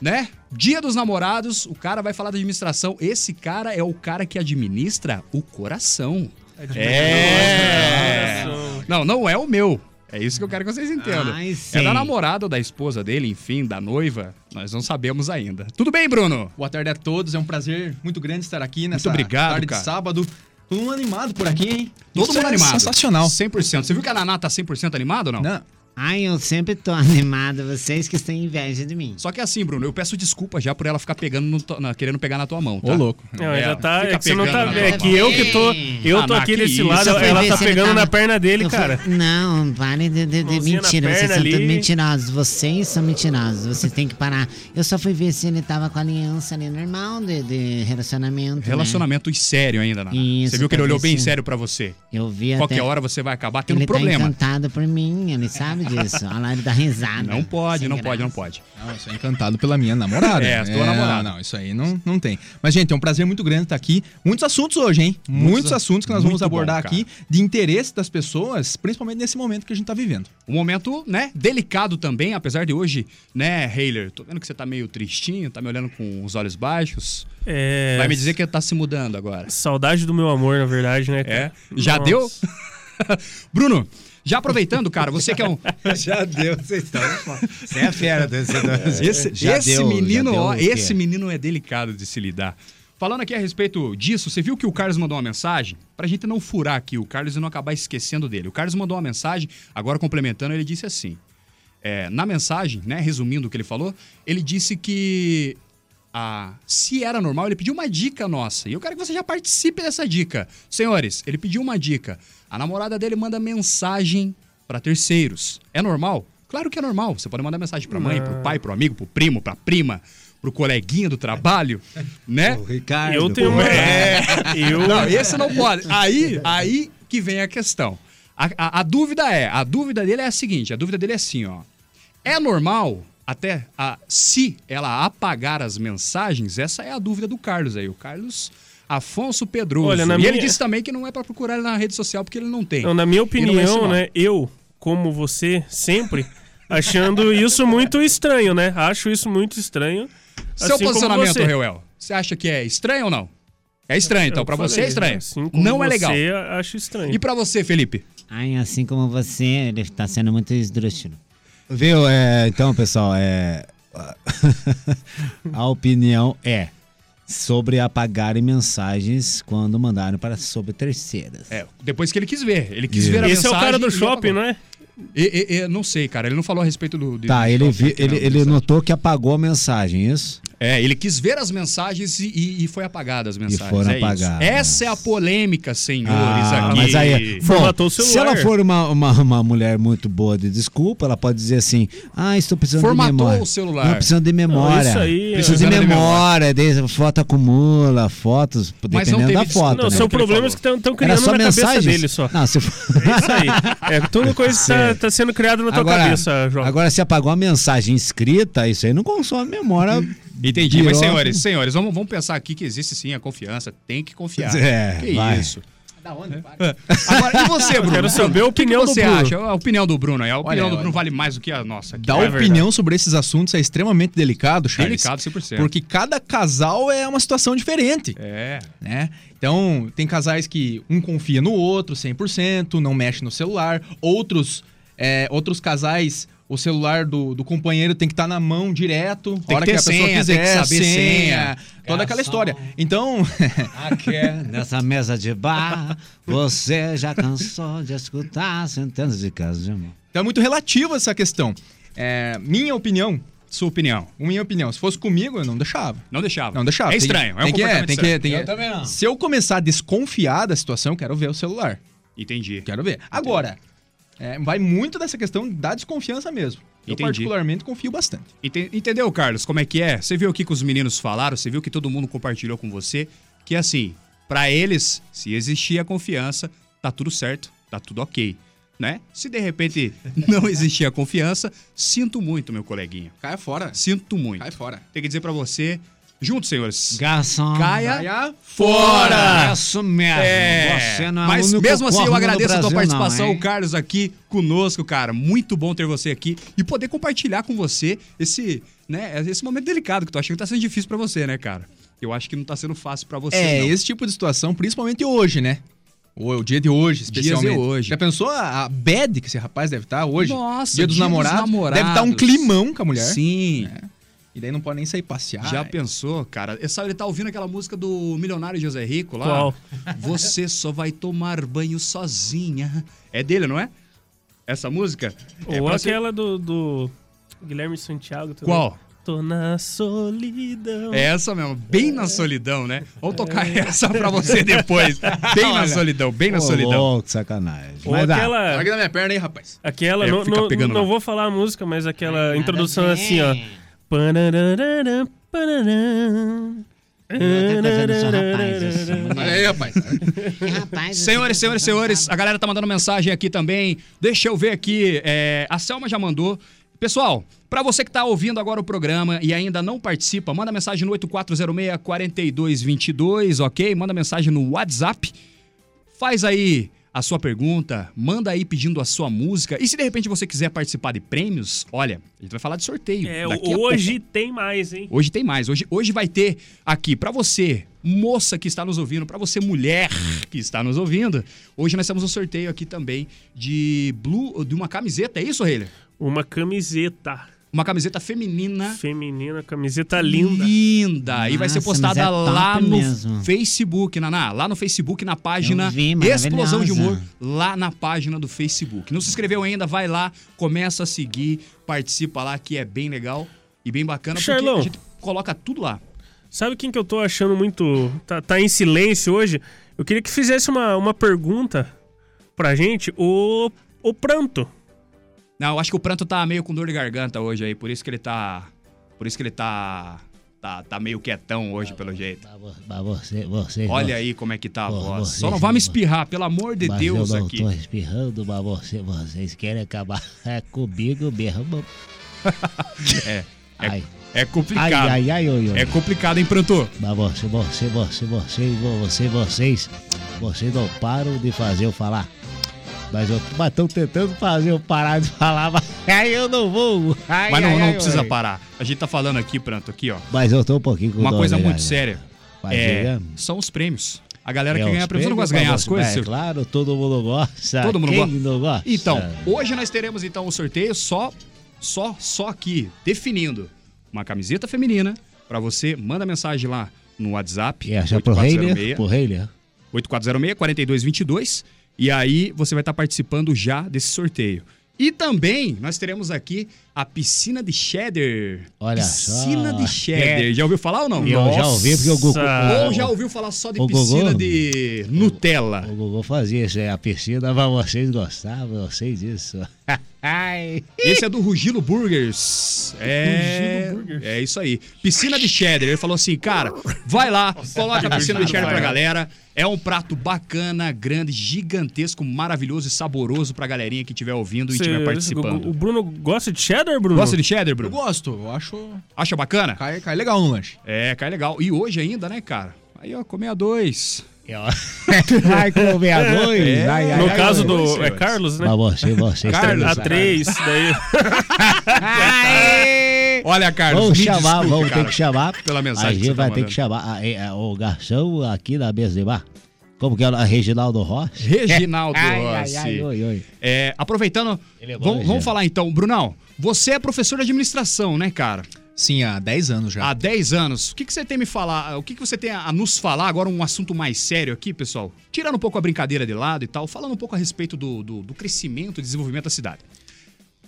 né? Dia dos Namorados, o cara vai falar da administração. Esse cara é o cara que administra o coração. É. Não, não é o meu. É isso que eu quero que vocês entendam. Ai, é sei. da namorada ou da esposa dele, enfim, da noiva. Nós não sabemos ainda. Tudo bem, Bruno? Boa tarde a todos, é um prazer muito grande estar aqui nessa obrigado, tarde cara. de sábado. Todo mundo animado por aqui, hein? Todo Isso mundo é animado. Sensacional. 100%. Você viu que a Naná tá 100% animada ou não? Não. Ai, eu sempre tô [LAUGHS] animada, vocês que têm inveja de mim. Só que assim, Bruno, eu peço desculpa já por ela ficar pegando no na- querendo pegar na tua mão, tá? Ô, louco. Não, já tá. É que você não tá vendo. É que mão. eu que tô. Eu Ah, tô Naná, aqui desse lado, ela tá ele pegando tava- na perna dele, Eu fui- cara. Não, pare de, de, de mentira. Vocês perna são todos ali. mentirosos. Vocês são mentirosos. Vocês têm que parar. Eu só fui ver se ele tava com aliança ali normal de, de relacionamento. né? Relacionamento sério ainda, Naná. Isso, você viu que ele olhou bem sério pra você. Eu vi Qualquer até. hora você vai acabar tendo Ele um problema. tá encantado por mim, ele sabe disso. Olha lá, ele dá risada. Não pode, Sem não pode, não graça. pode. Não, eu sou encantado pela minha namorada. É, a tua namorada. Não, isso aí não, não tem. Mas, gente, é um prazer muito grande estar aqui. Muitos assuntos hoje, hein? Muitos, Muitos assuntos que nós vamos abordar bom, aqui de interesse das pessoas, principalmente nesse momento que a gente tá vivendo. Um momento, né, delicado também, apesar de hoje, né, Heiler, tô vendo que você tá meio tristinho, tá me olhando com os olhos baixos. É. Vai me dizer que tá se mudando agora. Saudade do meu amor, na verdade, né? É? Já Nossa. deu? [LAUGHS] Bruno, já aproveitando, cara, você que é um... [LAUGHS] Já deu, vocês estão. Você é fera, torcedor. [LAUGHS] Esse, Já esse deu, menino, deu ó, esse menino é delicado de se lidar. Falando aqui a respeito disso, você viu que o Carlos mandou uma mensagem? Pra gente não furar aqui o Carlos e não acabar esquecendo dele. O Carlos mandou uma mensagem, agora complementando, ele disse assim: é, na mensagem, né, resumindo o que ele falou, ele disse que ah, se era normal, ele pediu uma dica nossa. E eu quero que você já participe dessa dica. Senhores, ele pediu uma dica. A namorada dele manda mensagem pra terceiros. É normal? Claro que é normal. Você pode mandar mensagem pra mãe, pro pai, pro amigo, pro primo, pra prima, pro coleguinha do trabalho, [LAUGHS] né? O Ricardo. Eu tenho uma. É. Eu, Não, esse não pode. Aí, aí que vem a questão. A, a- a dúvida é, a dúvida dele é a seguinte, a dúvida dele é assim, ó. É normal até a, se ela apagar as mensagens? Essa é a dúvida do Carlos aí. O Carlos Afonso Pedroso. Olha, na e ele minha- disse também que não é pra procurar ele na rede social porque ele não tem. Não, na minha é opinião, né? Eu, como você, sempre [LAUGHS] achando isso muito estranho, né? Acho isso muito estranho. Seu assim posicionamento, você. Reuel, você acha que é estranho ou não? É estranho, então. Pra você é estranho. né? Assim como não é legal. Você, acho estranho. E pra você, Felipe? Ai, assim como você, ele tá sendo muito esdrúxulo. Viu? É, então, pessoal, é. [LAUGHS] a opinião é sobre apagarem mensagens quando mandaram para sobre terceiras. É, depois que ele quis ver. Ele quis Yeah. ver a Esse é o mensagem cara do shopping, não é? E, e- e- não sei, cara. Ele não falou a respeito do. de- Tá, do ele, vi- aqui, ele, ele mensagem. notou que apagou a mensagem, isso? É, ele quis ver as mensagens e, e- e foi apagada as mensagens. foram é isso. apagadas. Essa é a polêmica, senhores, Ah, aqui. mas aí, Formatou bom, o celular. se ela for uma, uma, uma mulher muito boa de desculpa, ela pode dizer assim: Ah, estou precisando Formatou de memória. o celular. Não, precisando de memória. isso aí é- Preciso de Precisando de memória, foto acumula, fotos, Mas não dependendo teve da foto. Não, né? são problemas que estão criando só na cabeça mensagens? dele só. Não, se for... É isso aí. É [LAUGHS] tudo coisa que tá, tá sendo criada na tua Agora, cabeça, João. agora, se apagou a mensagem escrita, isso aí não consome memória. [LAUGHS] Entendi, mas senhores, senhores, vamos, vamos pensar aqui que existe sim a confiança. Tem que confiar. É, que vai. isso. [LAUGHS] Agora, e você, Bruno? quero saber a O que que opinião do você Bruno. acha? A opinião do Bruno aí. A opinião Olha, do Bruno olha. vale mais do que a nossa. aqui. Dar É opinião sobre esses assuntos é extremamente delicado, Charles. Delicado 100%. Porque cada casal é uma situação diferente. É. né? Então, tem casais que um confia no outro 100%, não mexe no celular. Outros, é, outros casais, o celular do, do companheiro tem que estar na mão direto. Tem a hora que que, a pessoa senha, tem quiser, que saber senha. Toda aquela história. Então, [LAUGHS] Aqui, nessa mesa de bar, você já cansou de escutar centenas de casos de amor. então é muito relativo essa questão. É, minha opinião, Sua opinião. minha opinião, se fosse comigo, eu não deixava. Não deixava. Não deixava. É Tem- estranho. é um tem que, comportamento tem que, tem que- Eu também não. Se eu começar a desconfiar da situação, eu quero ver o celular. Entendi. Quero ver. Agora, é, vai muito dessa questão da desconfiança mesmo. Eu Entendi. particularmente confio bastante. Ente- Entendeu, Carlos, como é que é? Você viu o que os meninos falaram, você viu que todo mundo compartilhou com você, que assim, pra eles, se existir a confiança, tá tudo certo, tá tudo ok, né? Se de repente [LAUGHS] não existir a confiança, sinto muito, meu coleguinha. Caia fora. Sinto muito. Cai fora. Tem que dizer pra você, juntos, senhores, Garçom. caia Caia fora! Isso mesmo. É, Você não é mas mesmo assim eu agradeço a tua participação, não, o Carlos aqui conosco, cara. Muito bom ter você aqui e poder compartilhar com você esse, né, esse momento delicado que tu acha que tá sendo difícil pra você, né, cara? Eu acho que não tá sendo fácil pra você, É, não. esse tipo de situação, principalmente hoje, né? O, o dia de hoje, Dias de especialmente. hoje. Já pensou a, a bad que esse rapaz deve estar hoje? Nossa, dia dos dia dos namorados. namorados. Deve estar um climão com a mulher. Sim. E daí não pode nem sair passear. Já pensou, cara? Essa, ele tá ouvindo aquela música do milionário José Rico lá? Qual? Você só vai tomar banho sozinha. É dele, não é? Essa música? É Ou ser- aquela do, do Guilherme Santiago também. Qual? Tô na solidão. É essa mesmo, bem na solidão, né? Vamos tocar essa pra você depois. Bem na solidão, bem na Ô, solidão. louco, sacanagem. Ou Mas aquela. Larga da minha perna aí, rapaz. Aquela, É, não, não, não vou falar a música, mas aquela Nada introdução assim, ó. Olha aí, rapaz. Rapaz, [LAUGHS] Senhores, senhores, senhores, a galera tá mandando mensagem aqui também. Deixa eu ver aqui. é, a Selma já mandou. Pessoal, pra você que tá ouvindo agora o programa e ainda não participa, manda mensagem no 8406-4222, ok? Manda mensagem no WhatsApp. Faz aí a sua pergunta, manda aí pedindo a sua música. E se de repente você quiser participar de prêmios, olha, a gente vai falar de sorteio. É, hoje tem mais, hein? Hoje tem mais. Hoje, hoje vai ter aqui pra você, moça que está nos ouvindo, pra você, mulher que está nos ouvindo. Hoje nós temos um sorteio aqui também de blue, de uma camiseta, é isso, Reilly? Uma camiseta Uma camiseta feminina. feminina, camiseta linda. Linda! e vai ser Nossa, postada é lá no mesmo. Facebook, Naná. Lá no Facebook, na página vi, Explosão de Humor. Lá na página do Facebook. Não se inscreveu ainda? Vai lá, começa a seguir, participa lá, que é bem legal e bem bacana. Porque Charlão. a gente coloca tudo lá. Sabe quem que eu tô achando muito. Tá, tá em silêncio hoje? Eu queria que fizesse uma, uma pergunta pra gente. O, o pranto. Não, eu acho que o Pranto tá meio com dor de garganta hoje aí, por isso que ele tá. Por isso que ele tá. tá, tá meio quietão hoje, pelo jeito. Você, você. Olha aí como é que tá a voz. Só não vai me espirrar, pelo amor de Deus eu não aqui. tô espirrando, mas você, vocês querem acabar [LAUGHS] é comigo mesmo. [LAUGHS] É, é, é complicado. Ai, ai, ai. É complicado, hein, Prantor? Mas você, você, você, vocês, você, vocês, vocês não param de fazer eu falar. Mas estão tentando fazer eu parar de falar, mas aí eu não vou. Ai, Mas não, ai, não ai, precisa parar. A gente tá falando aqui, Pranto, aqui, ó. Mas eu tô um pouquinho com Uma coisa né, muito séria. É, são os prêmios. A galera É, que ganha os prêmio, você não prêmios gosta de ganhar as coisas, É claro, todo mundo gosta. Todo mundo gosta? não gosta? Então, hoje nós teremos então o sorteio só só só aqui, definindo uma camiseta feminina pra você, manda mensagem lá no WhatsApp E essa pro rei, né? 8406 Pro rei, né? 8406 4222 e aí você vai estar participando já desse sorteio. E também nós teremos aqui a piscina de cheddar. Olha piscina só. de cheddar. É. Já ouviu falar ou não? Eu já ouvi, porque o Gugu- Ou já ouviu falar só de O Gugu- piscina de Nutella? O Gugu fazia isso, é, a piscina, mas vocês gostavam, vocês disso. Ai. Esse é do Rugilo Burgers. É, Rugilo Burgers. é isso aí. Piscina de cheddar. Ele falou assim, cara, vai lá, coloca a piscina de cheddar pra galera. É um prato bacana, grande, gigantesco, maravilhoso e saboroso pra galerinha que estiver ouvindo e estiver O participando. Bruno gosta de cheddar, Bruno? Gosta de cheddar, Eu Bruno? gosto, eu acho. Acha bacana? Cai, cai legal no lanche. É, cai legal. E hoje ainda, né, cara? Aí, ó, comer a dois. Vai [LAUGHS] comer a dois. É, ai, ai, No ai, caso do. É Carlos, né? Mas você, vocês Carlos, A também- três, daí. Ai. [LAUGHS] Olha, Carlos, Vamos chamar, desculpe, vamos cara, ter que chamar. Pela A mensagem que gente você tá vai ter mandando. que chamar a- a- a- o garçom aqui na mesa de bar. Como que é? o- Reginaldo Rossi? [LAUGHS] Reginaldo Rossi. ai, ai, oi, oi. É, aproveitando, é bom, vamos, vamos falar então, Brunão. Você é professor de administração, né, cara? Sim, há 10 anos já. Há 10 anos. O que, que você tem me falar? O que, que você tem a nos falar agora, um assunto mais sério aqui, pessoal? Tirando um pouco a brincadeira de lado e tal, falando um pouco a respeito do, do, do crescimento e desenvolvimento da cidade.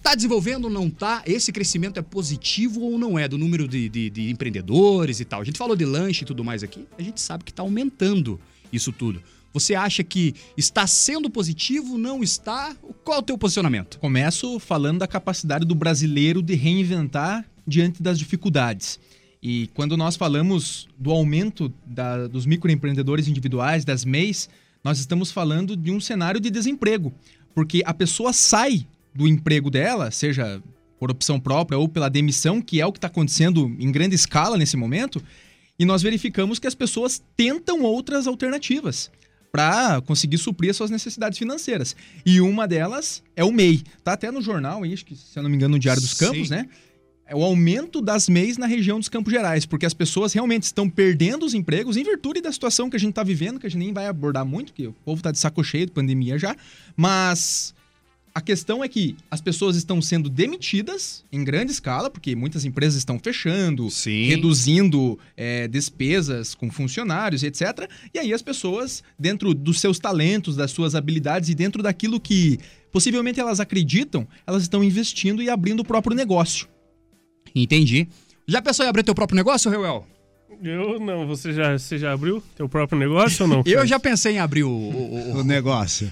Tá desenvolvendo ou não tá? Esse crescimento é positivo ou não é? Do número de, de, de empreendedores e tal. A gente falou de lanche e tudo mais aqui. A gente sabe que tá aumentando isso tudo. Você acha que está sendo positivo, não está? Qual é o teu posicionamento? Começo falando da capacidade do brasileiro de reinventar diante das dificuldades. E quando nós falamos do aumento da- dos microempreendedores individuais, das MEIs, nós estamos falando de um cenário de desemprego. Porque a pessoa sai do emprego dela, seja por opção própria ou pela demissão, que é o que está acontecendo em grande escala nesse momento, e nós verificamos que as pessoas tentam outras alternativas para conseguir suprir as suas necessidades financeiras. E uma delas é o MEI. Tá até no jornal, aí, acho que, se eu não me engano, no Diário dos Campos, Sim. né? É o aumento das MEIs na região dos Campos Gerais, porque as pessoas realmente estão perdendo os empregos em virtude da situação que a gente está vivendo, que a gente nem vai abordar muito, porque o povo está de saco cheio de pandemia já, mas a questão é que as pessoas estão sendo demitidas em grande escala, porque muitas empresas estão fechando, Sim. reduzindo é, despesas com funcionários, etc. E aí as pessoas, dentro dos seus talentos, das suas habilidades e dentro daquilo que possivelmente elas acreditam, elas estão investindo e abrindo o próprio negócio. Entendi. Já pensou em abrir teu próprio negócio, Reuel? Eu não, você já, você já abriu teu próprio negócio ou não? [LAUGHS] Eu já pensei em abrir o, o- o- O [LAUGHS] negócio.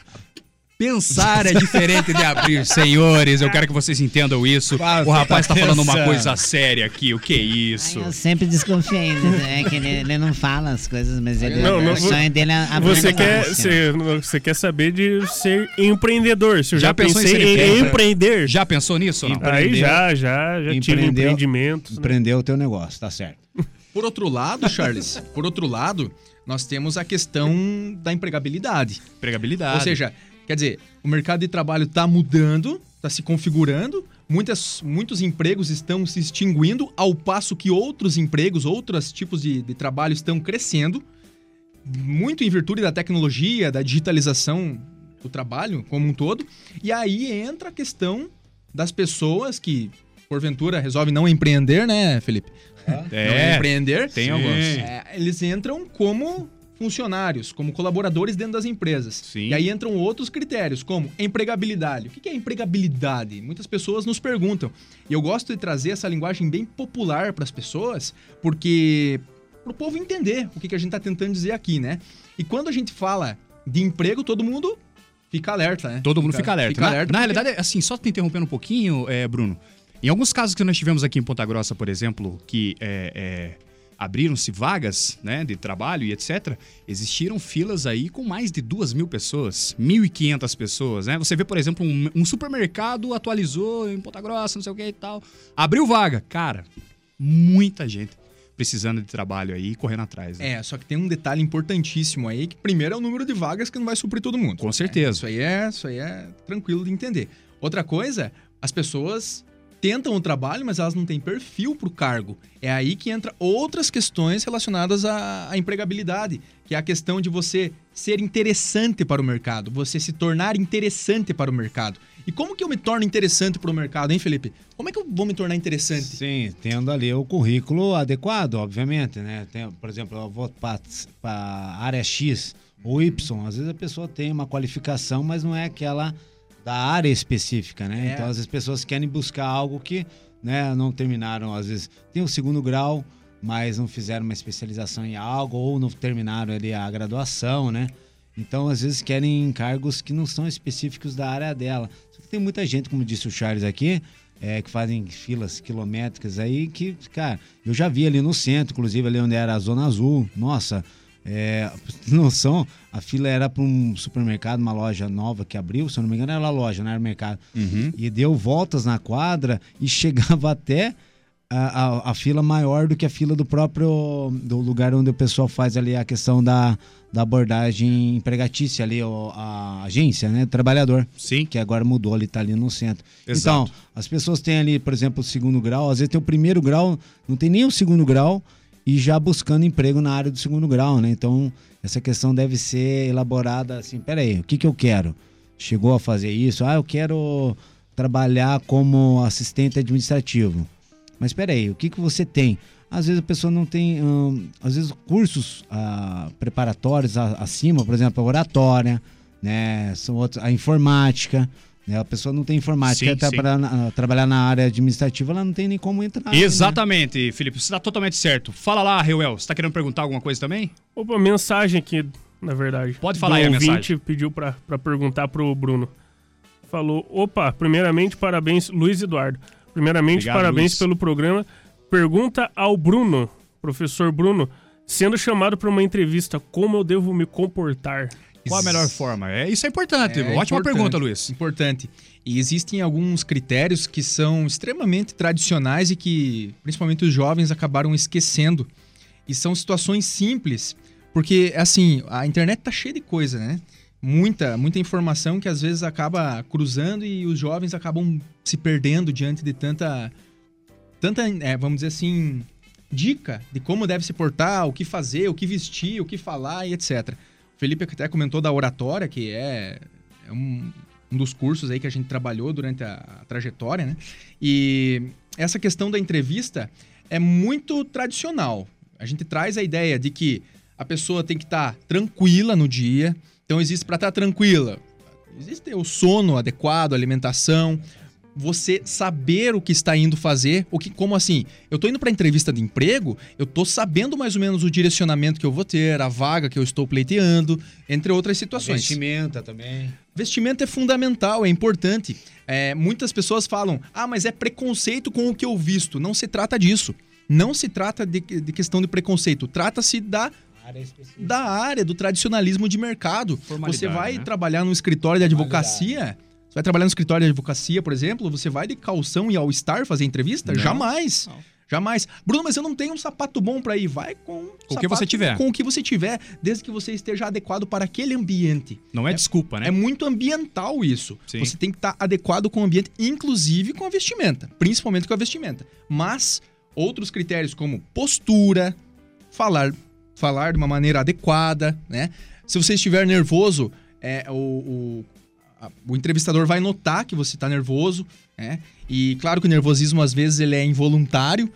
Pensar é diferente de abrir, [LAUGHS] senhores. Eu quero que vocês entendam isso. O rapaz tá falando uma coisa séria aqui. O que é isso? Eu sempre desconfiei, né? É que ele, ele não fala as coisas, mas ele, Não, não, o sonho dele é abrir Você quer, você, você quer saber de ser empreendedor. Se eu já, Já pensou em pensei em, empreendedor? empreender. Já pensou nisso não? Aí já, já, já tive Empreendeu- empreendimentos. né? Empreendeu o teu negócio, tá certo. [LAUGHS] Por outro lado, Charles, por outro lado, nós temos a questão da empregabilidade. Empregabilidade. Ou seja, quer dizer, o mercado de trabalho está mudando, está se configurando, muitas, muitos empregos estão se extinguindo, ao passo que outros empregos, outros tipos de, de trabalho estão crescendo, muito em virtude da tecnologia, da digitalização do trabalho como um todo. E aí entra a questão das pessoas que, porventura, resolvem não empreender, né, Felipe? É, não empreender. tem alguns. É, eles entram como funcionários, como colaboradores dentro das empresas. Sim. E aí entram outros critérios, como empregabilidade. O que é empregabilidade? Muitas pessoas nos perguntam. E eu gosto de trazer essa linguagem bem popular para as pessoas, porque para o povo entender o que, que a gente está tentando dizer aqui, né? E quando a gente fala de emprego, todo mundo fica alerta, né? Todo mundo fica alerta. Fica na alerta na porque- realidade, assim, só te interrompendo um pouquinho, é, Bruno. Em alguns casos que nós tivemos aqui em Ponta Grossa, por exemplo, que é, é, abriram-se vagas né, de trabalho e etc., existiram filas aí com mais de duas mil pessoas, 1.500 pessoas. Né? Você vê, por exemplo, um, um supermercado atualizou em Ponta Grossa, não sei o que e tal, abriu vaga. Cara, muita gente precisando de trabalho aí, correndo atrás. Né? É, só que tem um detalhe importantíssimo aí, que primeiro é o número de vagas que não vai suprir todo mundo. Com certeza. É, isso, aí é, isso aí é tranquilo de entender. Outra coisa, as pessoas tentam o trabalho, mas elas não têm perfil para o cargo. É aí que entra outras questões relacionadas à, à, empregabilidade, que é a questão de você ser interessante para o mercado, você se tornar interessante para o mercado. E como que eu me torno interessante para o mercado, hein, Felipe? Como é que eu vou me tornar interessante? Sim, tendo ali o currículo adequado, obviamente, né? Tem, por exemplo, eu vou para a área X ou Y, às vezes a pessoa tem uma qualificação, mas não é aquela da área específica, né? É. Então, às vezes, as pessoas querem buscar algo que né, não terminaram, às vezes, tem o segundo grau, mas não fizeram uma especialização em algo ou não terminaram ali a graduação, né? Então, às vezes, querem cargos que não são específicos da área dela. Tem muita gente, como disse o Charles aqui, é, que fazem filas quilométricas aí, que, cara, eu já vi ali no centro, inclusive ali onde era a Zona Azul. Nossa, é, noção, a fila era para um supermercado, uma loja nova que abriu, se eu não me engano era loja, não era mercado. Uhum. E deu voltas na quadra e [LAUGHS] chegava até a, a, a, fila maior do que a fila do próprio do lugar onde o pessoal faz ali a questão da, da abordagem empregatícia ali, a agência, né? Trabalhador. Sim. Que agora mudou ali, tá ali no centro. Exato. Então, as pessoas têm ali, por exemplo, o segundo grau, às vezes tem o primeiro grau, não tem nem o segundo grau e já buscando emprego na área do segundo grau, né? Então, essa questão deve ser elaborada assim, peraí, o que que eu quero? Chegou a fazer isso? Ah, eu quero trabalhar como assistente administrativo. Mas peraí, o que que você tem? Às vezes a pessoa não tem, hum, às vezes cursos ah, preparatórios acima, por exemplo, a oratória, né? São outros, a informática, né? A pessoa não tem informática, Sim, quer sim. trabalhar na, trabalhar na área administrativa, ela não tem nem como entrar. né? Exatamente, Felipe, você está totalmente certo. Fala lá, Reuel, você está querendo perguntar alguma coisa também? Opa, mensagem aqui, na verdade. Pode falar Do aí a mensagem. pediu pra perguntar pro Bruno. Falou, opa, primeiramente, parabéns, Luiz Eduardo. Primeiramente, Obrigado, parabéns Luiz. pelo programa. Pergunta ao Bruno, professor Bruno, sendo chamado para uma entrevista, como eu devo me comportar? Qual a melhor forma? É, isso é importante. É Ótima importante, pergunta, Luiz. Importante. E existem alguns critérios que são extremamente tradicionais e que principalmente os jovens acabaram esquecendo. E são situações simples, porque assim, a internet tá cheia de coisa, né? Muita, muita informação que às vezes acaba cruzando e os jovens acabam se perdendo diante de tanta tanta, é, vamos dizer assim, dica de como deve se portar, o que fazer, o que vestir, o que falar e etc. Felipe até comentou da oratória, que é, é um, um dos cursos aí que a gente trabalhou durante a, a trajetória, né? E essa questão da entrevista é muito tradicional. A gente traz a ideia de que a pessoa tem que estar tranquila no dia. Então existe para estar tranquila, existe o sono adequado, a alimentação, você saber o que está indo fazer, o que como assim? Eu tô indo para entrevista de emprego, eu tô sabendo mais ou menos o direcionamento que eu vou ter, a vaga que eu estou pleiteando, entre outras situações. Vestimenta também. Vestimento é fundamental, é importante. É, muitas pessoas falam, ah, mas é preconceito com o que eu visto. Não se trata disso. Não se trata de, de questão de preconceito. Trata-se da da área do tradicionalismo de mercado. Você vai né? trabalhar no escritório de advocacia. Você vai trabalhar no escritório de advocacia, por exemplo, você vai de calção e all-star fazer entrevista? Não. Jamais. Jamais. Bruno, mas eu não tenho um sapato bom pra ir. Vai com o Com o que você tiver. Com o que você tiver, desde que você esteja adequado para aquele ambiente. Não é, desculpa, né? É muito ambiental isso. Sim. Você tem que estar adequado com o ambiente, inclusive com a vestimenta. Principalmente com a vestimenta. Mas outros critérios como postura, falar, falar de uma maneira adequada, né? Se você estiver nervoso, é, o, o, o entrevistador vai notar que você está nervoso, né? E claro que o nervosismo às vezes ele é involuntário.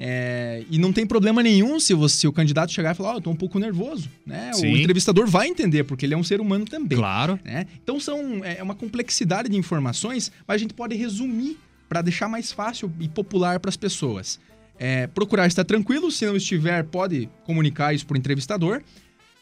É, e não tem problema nenhum se, você, se o candidato chegar e falar, ó, eu tô um pouco nervoso, né? O Sim. entrevistador vai entender, porque ele é um ser humano também Claro. né? Então são é uma complexidade de informações, mas a gente pode resumir para deixar mais fácil e popular para as pessoas. É, procurar estar tranquilo, se não estiver, pode comunicar isso para o entrevistador.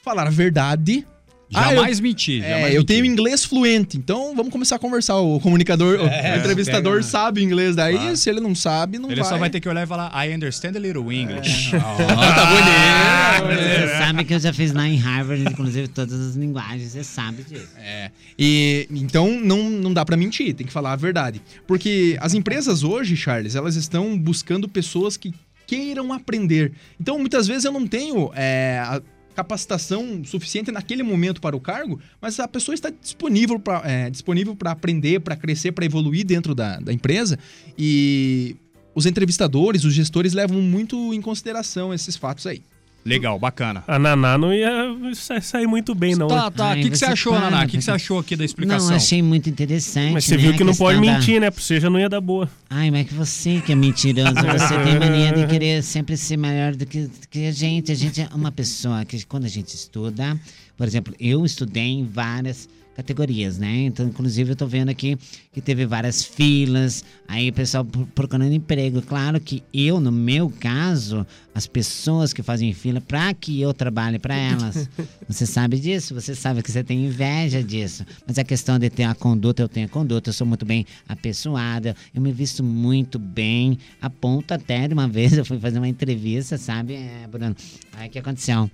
Falar a verdade, Jamais eu, mentir. é, eu tenho inglês fluente, então vamos começar a conversar. O comunicador, É, o entrevistador pega, né? sabe inglês daí, Claro. se ele não sabe, não Ele vai. só vai ter que olhar e falar, I understand a little English. [LAUGHS] [LAUGHS] tá bonito. Você sabe que eu já fiz lá em Harvard, inclusive todas as linguagens, você sabe disso. É. E então não, não dá pra mentir, tem que falar a verdade. Porque as empresas hoje, Charles, elas estão buscando pessoas que queiram aprender. Então, muitas vezes eu não tenho é, a capacitação suficiente naquele momento para o cargo, mas a pessoa está disponível para disponível para aprender, para crescer, para evoluir dentro da, da empresa. E os entrevistadores, os gestores levam muito em consideração esses fatos aí. Legal, bacana. A Naná não ia sa- sair muito bem, não. Tá, né? tá. O que, que você achou, Naná? O que, que você achou aqui da explicação? Não, achei muito interessante. Mas você né, viu que não pode da- mentir, né? Porque você já não ia dar boa. Ai, mas é que você que é mentiroso, você tem mania de [LAUGHS] querer sempre ser melhor do que, do que a gente. A gente é uma pessoa que quando a gente estuda, por exemplo, eu estudei em várias categorias, né? Então, inclusive, eu tô vendo aqui que teve várias filas, aí o pessoal pro- procurando emprego. Claro que eu, no meu caso, as pessoas que fazem fila para que eu trabalhe para elas. [LAUGHS] Você sabe disso, você sabe que você tem inveja disso. Mas a questão de ter a conduta, eu tenho a conduta, eu sou muito bem apessoada, eu me visto muito bem, a ponto até de uma [LAUGHS] vez eu fui fazer uma entrevista, sabe, é, Bruno? Aí o que aconteceu?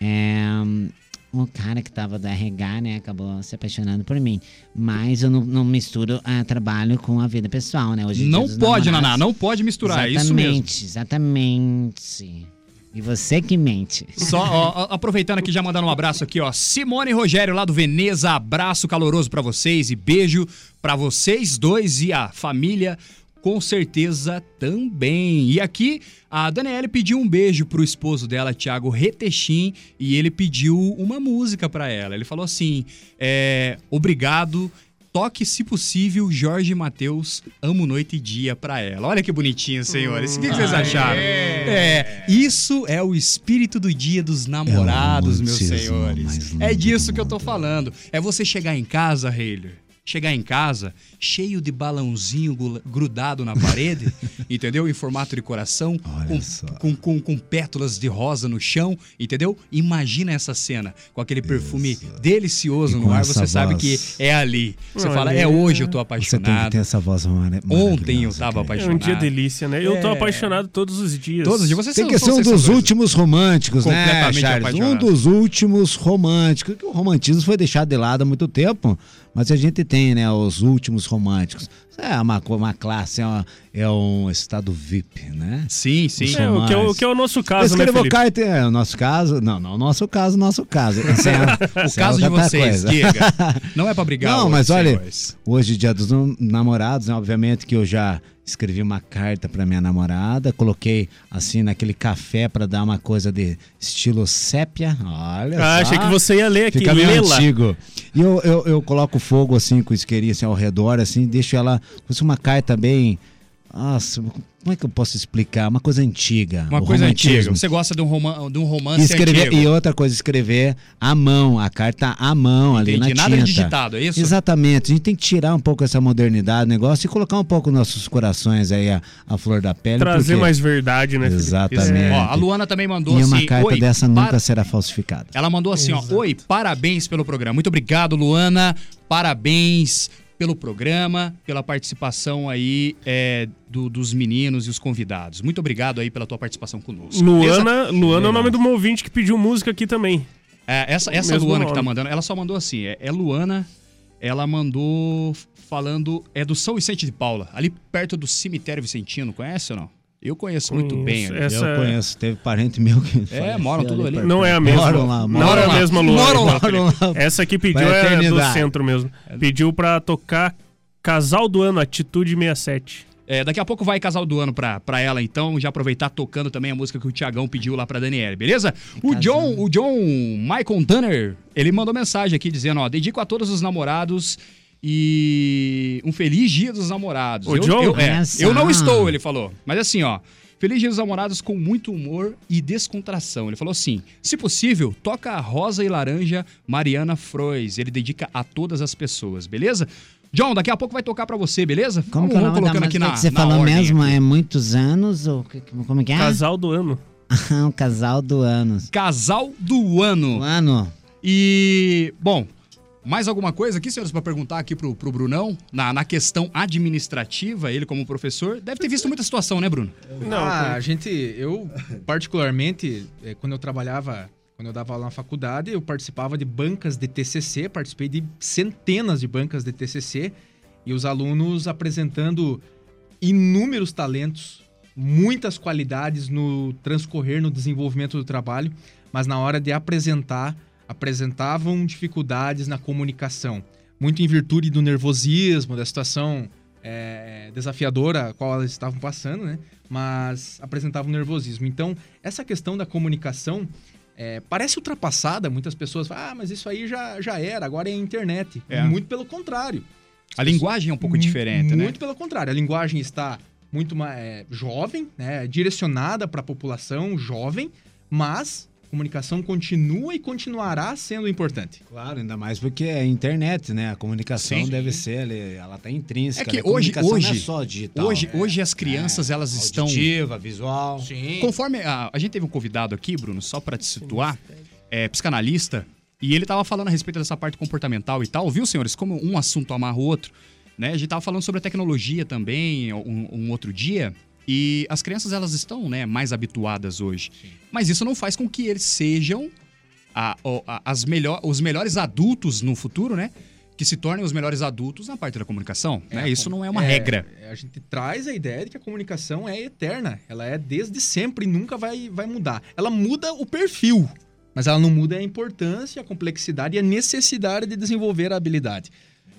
É, um cara que tava da RH, né, acabou se apaixonando por mim. Mas eu não, não misturo ah, trabalho com a vida pessoal, né? Hoje Não pode, Naná, não pode misturar, é isso mesmo. Exatamente, exatamente. E você que mente. Só, ó, aproveitando aqui, já mandando um abraço aqui, ó. Simone e Rogério lá do Veneza, abraço caloroso pra vocês e beijo pra vocês dois e a família, com certeza também. E aqui, a Daniela pediu um beijo pro esposo dela, Thiago Retechim, e ele pediu uma música pra ela. Ele falou assim: é, obrigado. Toque, se possível, Jorge Matheus, Amo Noite e Dia pra ela. Olha que bonitinho, senhores. O que, que vocês acharam? É, isso é o espírito do dia dos namorados, meus romantismo senhores. É disso que eu tô falando. É você chegar em casa, Heiler. Chegar em casa cheio de balãozinho grudado na parede, [LAUGHS] entendeu? Em formato de coração, com, com, com, com pétalas de rosa no chão, entendeu? Imagina essa cena com aquele perfume delicioso E no ar, você sabe voz. que é ali. Você Olha, fala, é hoje eu tô Você tem que apaixonado. ter essa voz Ontem eu tava cara. É apaixonado. um dia delícia, né? Eu tô É. apaixonado todos os dias. Todos os dias. Vocês Tem são- que são ser um dos últimos românticos, né, Completamente Charles? Um apaixonado. dos últimos românticos. Que o romantismo foi deixado de lado há muito tempo, mas a gente tem, né, os últimos românticos. É uma, uma classe, é, uma- é um estado VIP, né? Sim, sim. É, o, que é, o que é o nosso caso, né, Felipe? carta, é, o nosso caso, não, não, nosso caso, nosso caso. [LAUGHS] É- O é caso de vocês. [LAUGHS] Não é pra brigar Não, hoje, mas olha, senhores. hoje, dia dos nam- namorados, né? Obviamente que eu já escrevi uma carta pra minha namorada, coloquei assim naquele café pra dar uma coisa de estilo sépia. Olha Ah, só. achei que você ia ler aqui, Fica meio antigo. E eu, eu, eu coloco fogo assim com isqueirinho assim ao redor, assim, deixo ela. Fosse uma carta bem. Nossa, como é que eu posso explicar? Uma coisa antiga. Uma coisa antiga. romantismo. Você gosta de um, roman de um E, romance escrever, antigo. e outra coisa, escrever à mão, a carta à mão ali Entendi. na Nada tinta. digitado, é isso? Exatamente. A gente tem que tirar um pouco essa modernidade do negócio e colocar um pouco nossos corações aí a, a flor da pele. Trazer porque- mais verdade, né, Felipe? Exatamente. Ó, a Luana também mandou E uma assim, carta "Oi, dessa nunca para- será falsificada. Ela mandou assim, ó, oi, parabéns pelo programa. Muito obrigado, Luana. Parabéns pelo programa, pela participação aí é, do- dos meninos e os convidados. Muito obrigado aí pela tua participação conosco. Luana, beleza? Luana é o nome de uma ouvinte que pediu música aqui também. É, essa essa Luana que tá nome. mandando, ela só mandou assim, é, é Luana, ela mandou falando, é do São Vicente de Paula, ali perto do cemitério vicentino, conhece ou não? Eu conheço muito bem. Essa- Eu conheço, teve parente meu que. É, moram tudo ali. Não é a mesma. Moram lá, não moram é a lá. mesma Luana. Moram lá, moram lá. Essa aqui pediu é do centro mesmo. Pediu pra tocar Casal do Ano, Atitude 67. É, daqui a pouco vai casal do ano pra, pra ela, então, já aproveitar tocando também a música que o Tiagão pediu lá pra Daniela, beleza? O John, o John Michael Dunner, ele mandou mensagem aqui dizendo, ó, dedico a todos os namorados e um feliz dia dos namorados. O eu, John? eu, é, eu não estou, ele falou. Mas assim, ó, feliz dia dos namorados com muito humor e descontração. Ele falou assim, se possível, toca a Rosa e Laranja Mariana Frois. Ele dedica a todas as pessoas, beleza? John, daqui a pouco vai tocar pra você, beleza? Como que Vamos é da colocando aqui na, que você na falou ordem mesmo? É muitos anos? Ou como é que é? Casal do Ano. o [LAUGHS] casal do ano. Casal do ano. O ano. E, bom, mais alguma coisa aqui, senhores, para perguntar aqui pro, pro Brunão? Na, na questão administrativa, ele como professor, deve ter visto muita situação, né, Bruno? ah, a gente, eu particularmente, eh, quando eu trabalhava, quando eu dava aula na faculdade, eu participava de bancas de TCC, participei de centenas de bancas de TCC e os alunos apresentando inúmeros talentos, muitas qualidades no transcorrer, no desenvolvimento do trabalho, mas na hora de apresentar, apresentavam dificuldades na comunicação, muito em virtude do nervosismo, da situação é, desafiadora a qual elas estavam passando, né? Mas apresentavam nervosismo. Então, essa questão da comunicação é, parece ultrapassada. Muitas pessoas falam, ah, mas isso aí já, já era, agora é a internet. É. Muito pelo contrário. A linguagem é um pouco diferente, né? Muito pelo contrário. A linguagem está muito mais é, jovem, né? direcionada para a população jovem, mas comunicação continua e continuará sendo importante. Claro, ainda mais porque é internet, né? A comunicação Sim. deve ser, ela tá intrínseca. É que né? hoje, Comunicação hoje, não é só digital. hoje, é, hoje as crianças é, elas estão auditiva, visual. Sim. Conforme a, a gente teve um convidado aqui, Bruno, só pra te situar, é psicanalista, e ele tava falando a respeito dessa parte comportamental e tal, viu, senhores? Como um assunto amarra o outro, né? A gente tava falando sobre a tecnologia também um, um outro dia. E as crianças elas estão né, mais habituadas hoje. Mas isso não faz com que eles sejam a- a- as melhor, os melhores adultos no futuro, né? Que se tornem os melhores adultos na parte da comunicação. né? Isso não é uma regra. A gente traz a ideia de que a comunicação é eterna. Ela é desde sempre e nunca vai, vai mudar. Ela muda o perfil, mas ela não muda a importância, a complexidade e a necessidade de desenvolver a habilidade.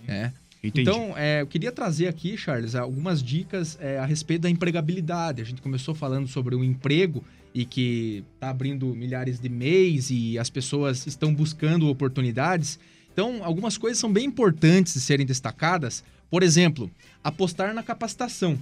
né? Entendi. Então, é, eu queria trazer aqui, Charles, algumas dicas é, a respeito da empregabilidade. A gente começou falando sobre o emprego e que está abrindo milhares de MEIs e as pessoas estão buscando oportunidades. Então, algumas coisas são bem importantes de serem destacadas. Por exemplo, apostar na capacitação.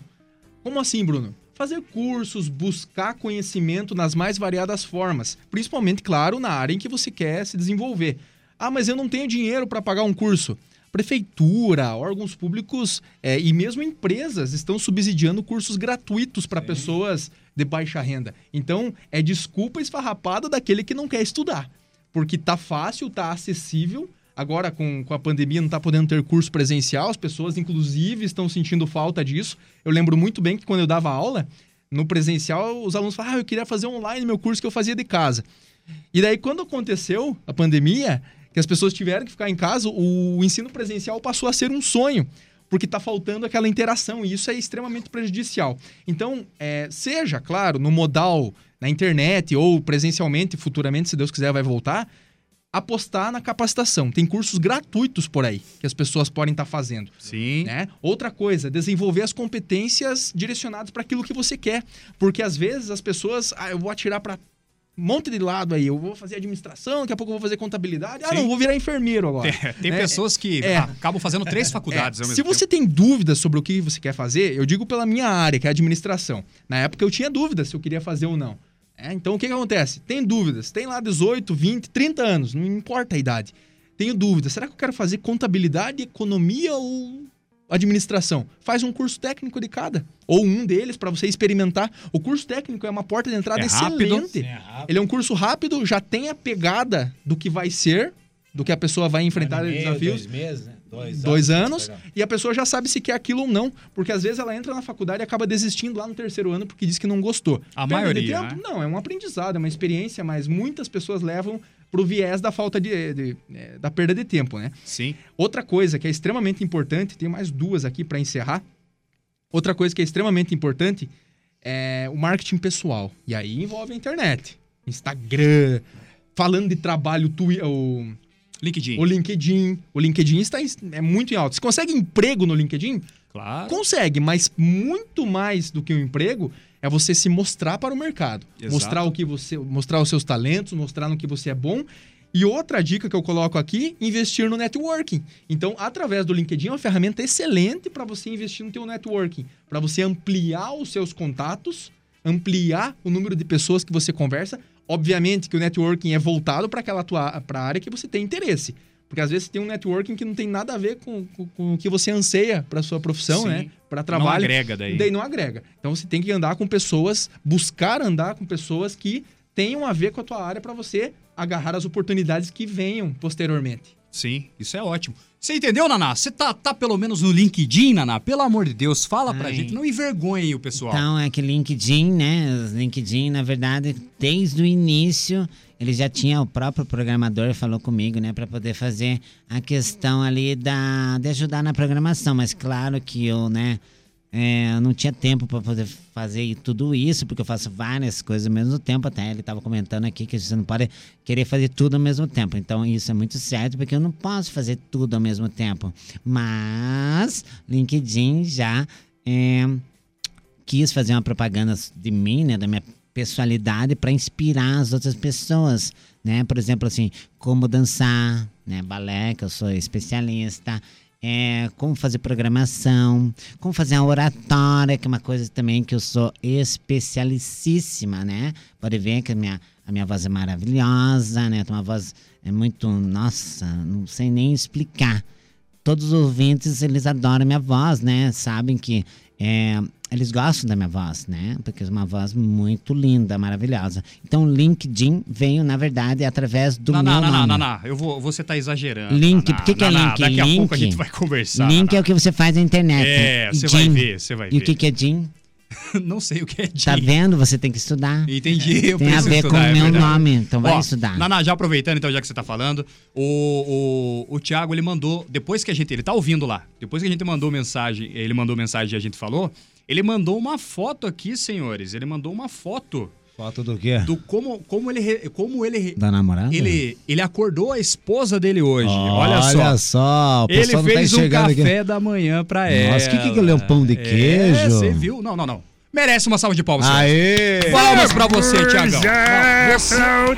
Como assim, Bruno? Fazer cursos, buscar conhecimento nas mais variadas formas, principalmente, claro, na área em que você quer se desenvolver. Ah, mas eu não tenho dinheiro para pagar um curso. Prefeitura, órgãos públicos é, e mesmo empresas estão subsidiando cursos gratuitos para pessoas de baixa renda. Então, é desculpa esfarrapada daquele que não quer estudar. Porque tá fácil, tá acessível. Agora, com, com a pandemia, não tá podendo ter curso presencial. As pessoas, inclusive, estão sentindo falta disso. Eu lembro muito bem que quando eu dava aula, no presencial, os alunos falavam, ah, eu queria fazer online meu curso que eu fazia de casa. E daí, quando aconteceu a pandemia, que as pessoas tiveram que ficar em casa, o ensino presencial passou a ser um sonho, porque está faltando aquela interação, e isso é extremamente prejudicial. Então, é, seja, claro, no modal, na internet ou presencialmente, futuramente, se Deus quiser, vai voltar, apostar na capacitação. Tem cursos gratuitos por aí que as pessoas podem estar fazendo. Sim. Né? Outra coisa, desenvolver as competências direcionadas para aquilo que você quer. Porque às vezes as pessoas, ah, eu vou atirar para monte de lado aí. Eu vou fazer administração, daqui a pouco eu vou fazer contabilidade. Ah, Sim. não, vou virar enfermeiro agora. É, tem Né? pessoas que É. acabam fazendo três faculdades É, ao mesmo Se tempo. você tem dúvidas sobre o que você quer fazer, eu digo pela minha área, que é administração. Na época eu tinha dúvidas se eu queria fazer ou não. É, então o que, que acontece? Tem dúvidas, tem lá 18, 20, 30 anos, não importa a idade. Tenho dúvidas. Será que eu quero fazer contabilidade, economia ou administração? Faz um curso técnico de cada. Ou um deles para você experimentar. O curso técnico é uma porta de entrada É rápido. excelente. Sim, é rápido. Ele é um curso rápido, já tem a pegada do que vai ser, do que a pessoa vai enfrentar de desafios. Dois meses, né? Dois, Dois anos, perdão. e a pessoa já sabe se quer aquilo ou não. Porque às vezes ela entra na faculdade e acaba desistindo lá no terceiro ano porque diz que não gostou. A Perda de maioria, tempo? Não, é um aprendizado, é uma experiência, mas muitas pessoas levam pro viés da falta de, de- é, da perda de tempo, né? Sim. Outra coisa que é extremamente importante, tem mais duas aqui para encerrar. Outra coisa que é extremamente importante é o marketing pessoal. E aí envolve a internet, Instagram, falando de trabalho, twi- o LinkedIn. o LinkedIn. O LinkedIn está em- é muito em alta. Você consegue emprego no LinkedIn? Claro. Consegue, mas muito mais do que um emprego é você se mostrar para o mercado. Exato. Mostrar o que você, mostrar os seus talentos, mostrar no que você é bom. E outra dica que eu coloco aqui, investir no networking. Então, através do LinkedIn é uma ferramenta excelente para você investir no teu networking, para você ampliar os seus contatos, ampliar o número de pessoas que você conversa. Obviamente que o networking é voltado para aquela tua para a área que você tem interesse. Porque às vezes tem um networking que não tem nada a ver com, com, com o que você anseia para sua profissão, Sim. né? Para Não trabalho. agrega daí. Daí não agrega. Então você tem que andar com pessoas, buscar andar com pessoas que tenham a ver com a tua área para você agarrar as oportunidades que venham posteriormente. Sim, isso é ótimo. Você entendeu, Naná? Você tá, tá pelo menos no LinkedIn, Naná? Pelo amor de Deus, fala pra Ai. gente. Não envergonhe o pessoal. Então, é que LinkedIn, né? LinkedIn, na verdade, desde o início, ele já tinha, o próprio programador falou comigo, né? Para poder fazer a questão ali da, de ajudar na programação. Mas claro que eu, né? é, não tinha tempo para poder fazer tudo isso, porque eu faço várias coisas ao mesmo tempo. Até ele estava comentando aqui que você não pode querer fazer tudo ao mesmo tempo. Então, isso é muito certo, porque eu não posso fazer tudo ao mesmo tempo. Mas, LinkedIn já é, quis fazer uma propaganda de mim, né, da minha personalidade para inspirar as outras pessoas, né? Por exemplo, assim, como dançar, né, balé, que eu sou especialista, é, como fazer programação, como fazer uma oratória, que é uma coisa também que eu sou especialicíssima, né? Pode ver que a minha, a minha voz é maravilhosa, né? Uma voz é muito, nossa, não sei nem explicar todos os ouvintes, eles adoram minha voz, né? Sabem que é, eles gostam da minha voz, né? Porque é uma voz muito linda, maravilhosa. Então, o LinkedIn veio, na verdade, através do Naná, meu Naná, nome. Naná, eu vou, você tá exagerando. Link, por que, que é link? Daqui a link, pouco a gente vai conversar. Link é o que você faz na internet. É, você vai ver, você vai E o ver. que, que é Jim? [LAUGHS] Não sei o que é Jim. Tá vendo? Você tem que estudar. Entendi, eu Tem a ver estudar, com o é meu verdade. nome, então vai Ó, estudar. Naná, já aproveitando então, já que você tá falando, o, o, o Thiago, ele mandou, depois que a gente, ele tá ouvindo lá, depois que a gente mandou mensagem, ele mandou mensagem e a gente falou, ele mandou uma foto aqui, senhores, ele mandou uma foto Foto do quê? do como, como ele, como ele, Da namorada? ele, ele acordou a esposa dele hoje, olha só. Olha só, o Ele pessoal não tá fez um enxergando café aqui. da manhã pra ela. Nossa, o que que ele é um pão de É, queijo? você viu? Não, não, não. Merece uma salva de palmas. senhor. Aê! Palmas pra você, Tiagão.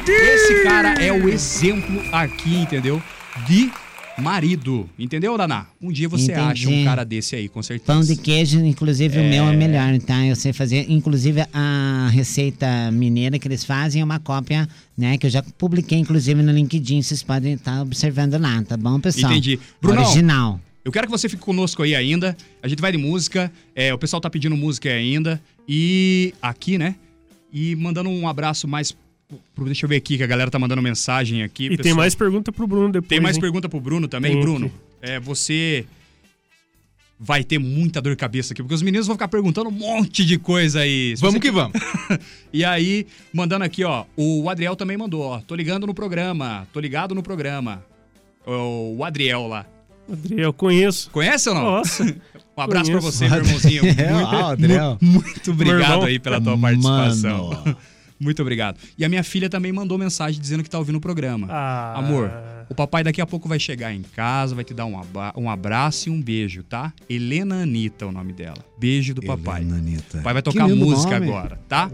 Esse cara é o exemplo aqui, entendeu? De marido. Entendeu, Daná? Um dia você Entendi. acha um cara desse aí, com certeza. Pão de queijo, inclusive o meu é melhor, tá? Eu sei fazer, inclusive a receita mineira que eles fazem é uma cópia, né? Que eu já publiquei, inclusive, no LinkedIn. Vocês podem estar observando lá, tá bom, pessoal? Entendi. Brunão, Original. Eu quero que você fique conosco aí ainda. A gente vai de música. É, o pessoal tá pedindo música ainda. E aqui, né? E mandando um abraço mais. Pro- Deixa eu ver aqui, que a galera tá mandando mensagem aqui. E tem pessoal. mais pergunta pro Bruno depois. Tem mais hein? pergunta pro Bruno também, Tem Bruno. aqui. É, você vai ter muita dor de cabeça aqui, porque os meninos vão ficar perguntando um monte de coisa aí. Se Vamos você- que vamos. [LAUGHS] e aí, mandando aqui, ó, o Adriel também mandou, ó, tô ligando no programa, tô ligado no programa. O Adriel lá. Adriel, conheço. Conhece ou não? Nossa. [LAUGHS] Um abraço pra Conheço. você, meu irmãozinho. Adriel, ah, Adriel. mu- muito obrigado aí pela tua participação. Mano. [LAUGHS] Muito obrigado. E a minha filha também mandou mensagem dizendo que tá ouvindo o programa. Ah. Amor, o papai daqui a pouco vai chegar em casa, vai te dar um, aba- um abraço e um beijo, tá? Helena Anitta é o nome dela. Beijo do papai. Helena Anitta. O pai vai tocar música nome. agora, tá?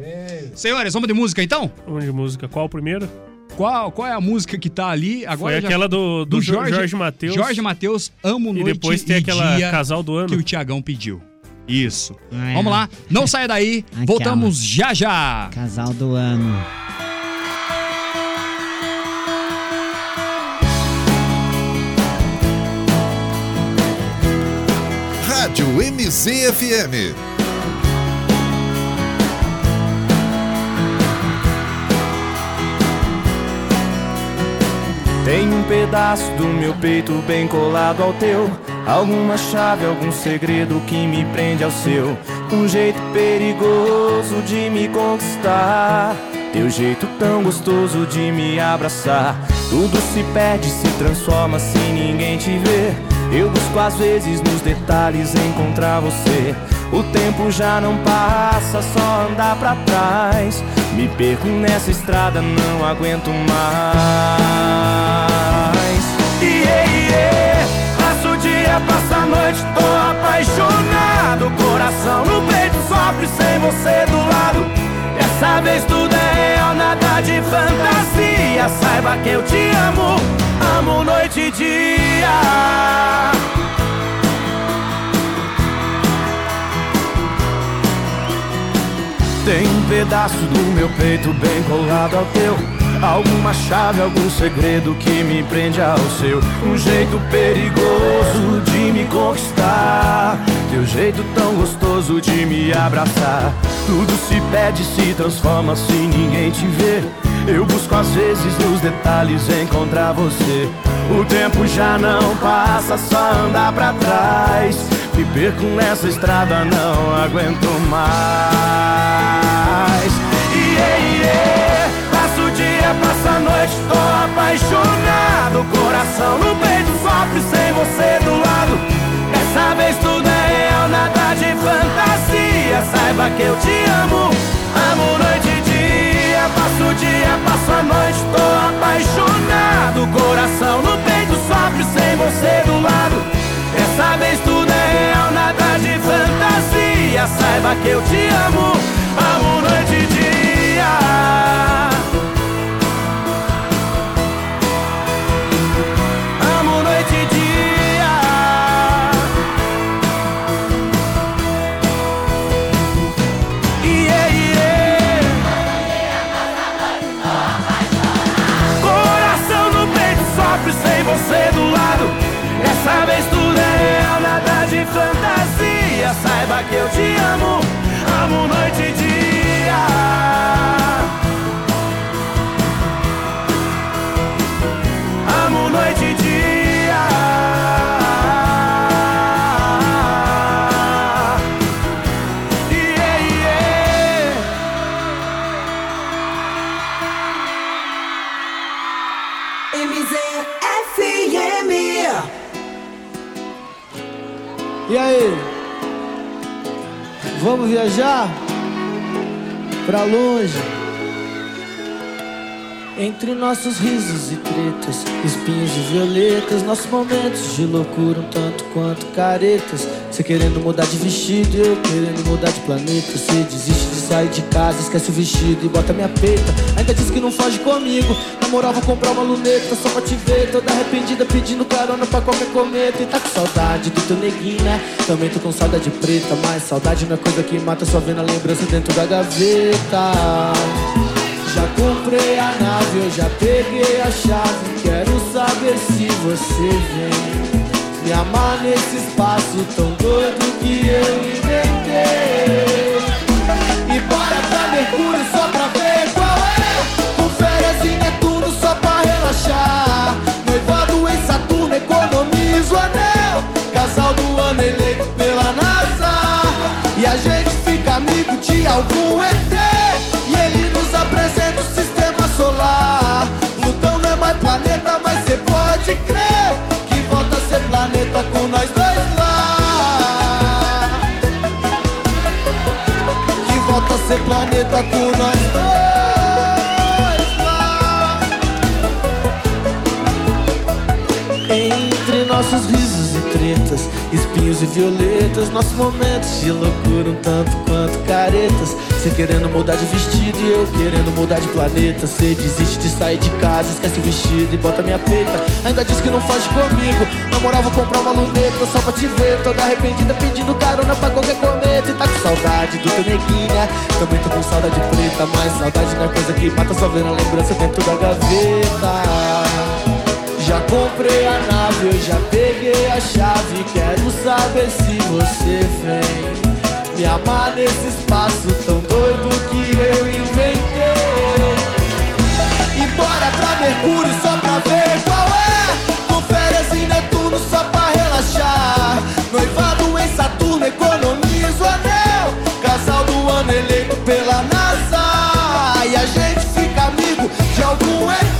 Senhores, vamos de música então? Vamos de música. Qual o primeiro? Qual, qual é a música que tá ali? Agora Foi já- aquela do, do, Jorge, Jorge Matheus. Jorge Matheus, Amo E Noite depois tem aquela Dia Casal do Ano. que o Tiagão pediu. Isso. É. Vamos lá, não saia daí, Aquela. voltamos já já. Casal do ano. Rádio MZFM. Tem um pedaço do meu peito bem colado ao teu. Alguma chave, algum segredo que me prende ao seu. Um jeito perigoso de me conquistar. Teu jeito tão gostoso de me abraçar. Tudo se perde, se transforma se ninguém te ver. Eu busco às vezes nos detalhes encontrar você. O tempo já não passa, só andar pra trás. Me perco nessa estrada, não aguento mais. Apaixonado. Coração no peito sofre sem você do lado. Dessa vez tudo é real, nada de fantasia. Saiba que eu te amo, amo noite e dia. Tem um pedaço do meu peito bem colado ao teu. Alguma chave, algum segredo que me prende ao seu. Um jeito perigoso de me conquistar. Teu jeito tão gostoso de me abraçar. Tudo se perde, se transforma se ninguém te vê. Eu busco às vezes nos detalhes encontrar você. O tempo já não passa, só andar pra trás. Me perco nessa estrada, não aguento mais noite, tô apaixonado Coração no peito sofre sem você do lado. Dessa vez tudo é real, nada de fantasia. Saiba que eu te amo, amo noite e dia. Passo o dia, passo a noite, tô apaixonado. Coração no peito sofre sem você do lado. Dessa vez tudo é real, nada de fantasia. Saiba que eu te amo, amo Entre nossos risos e tretas, espinhos e violetas, nossos momentos de loucura um tanto quanto caretas. Você querendo mudar de vestido eu querendo mudar de planeta. Você desiste de sair de casa, esquece o vestido e bota minha peita. Ainda diz que não foge comigo. Na moral, vou comprar uma luneta só pra te ver. Toda arrependida pedindo carona pra qualquer cometa. E tá com saudade do teu neguinho, né? Também tô com saudade preta, mas saudade não é coisa que mata, só vendo a lembrança dentro da gaveta. Já comprei a nave, eu já peguei a chave. Quero saber se você vem me amar nesse espaço tão doido que eu inventei. E bora pra Mercúrio só pra ver qual é. Com férias em Netuno só pra relaxar. Noivado em Saturno, economizo anel. Casal do ano eleito pela NASA. E a gente fica amigo de algum ET. Que volta a ser planeta com nós dois lá. Que volta a ser planeta com nós dois nossos risos e tretas, espinhos e violetas, nossos momentos de loucura um tanto quanto caretas. Você querendo mudar de vestido e eu querendo mudar de planeta. Você desiste de sair de casa, esquece o vestido e bota minha peita. Ainda diz que não foge comigo. Na moral, vou comprar uma luneta só pra te ver. Toda arrependida pedindo carona pra qualquer cometa. E tá com saudade do teu neguinha. Também tô com saudade preta, mas saudade não é coisa que mata, só vendo a lembrança dentro da gaveta. Já comprei a nave, eu já peguei a chave. Quero saber se você vem me amar nesse espaço tão doido que eu inventei. E bora pra Mercúrio só pra ver qual é. Com férias em Netuno só pra relaxar. Noivado em Saturno, economizo anel. Casal do ano eleito pela NASA. E a gente fica amigo de algum ET.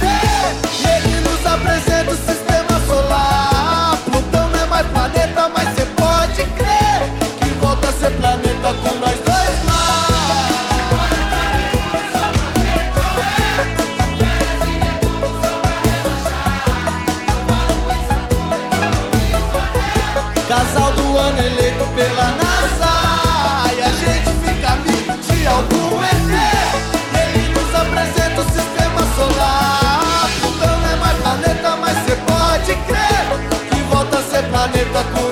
Com nós dois. Casal do ano eleito pela NASA. E a gente fica amigo de algum ET Ele nos apresenta o sistema solar. Não é mais planeta, mas cê pode crer Que volta a ser planeta com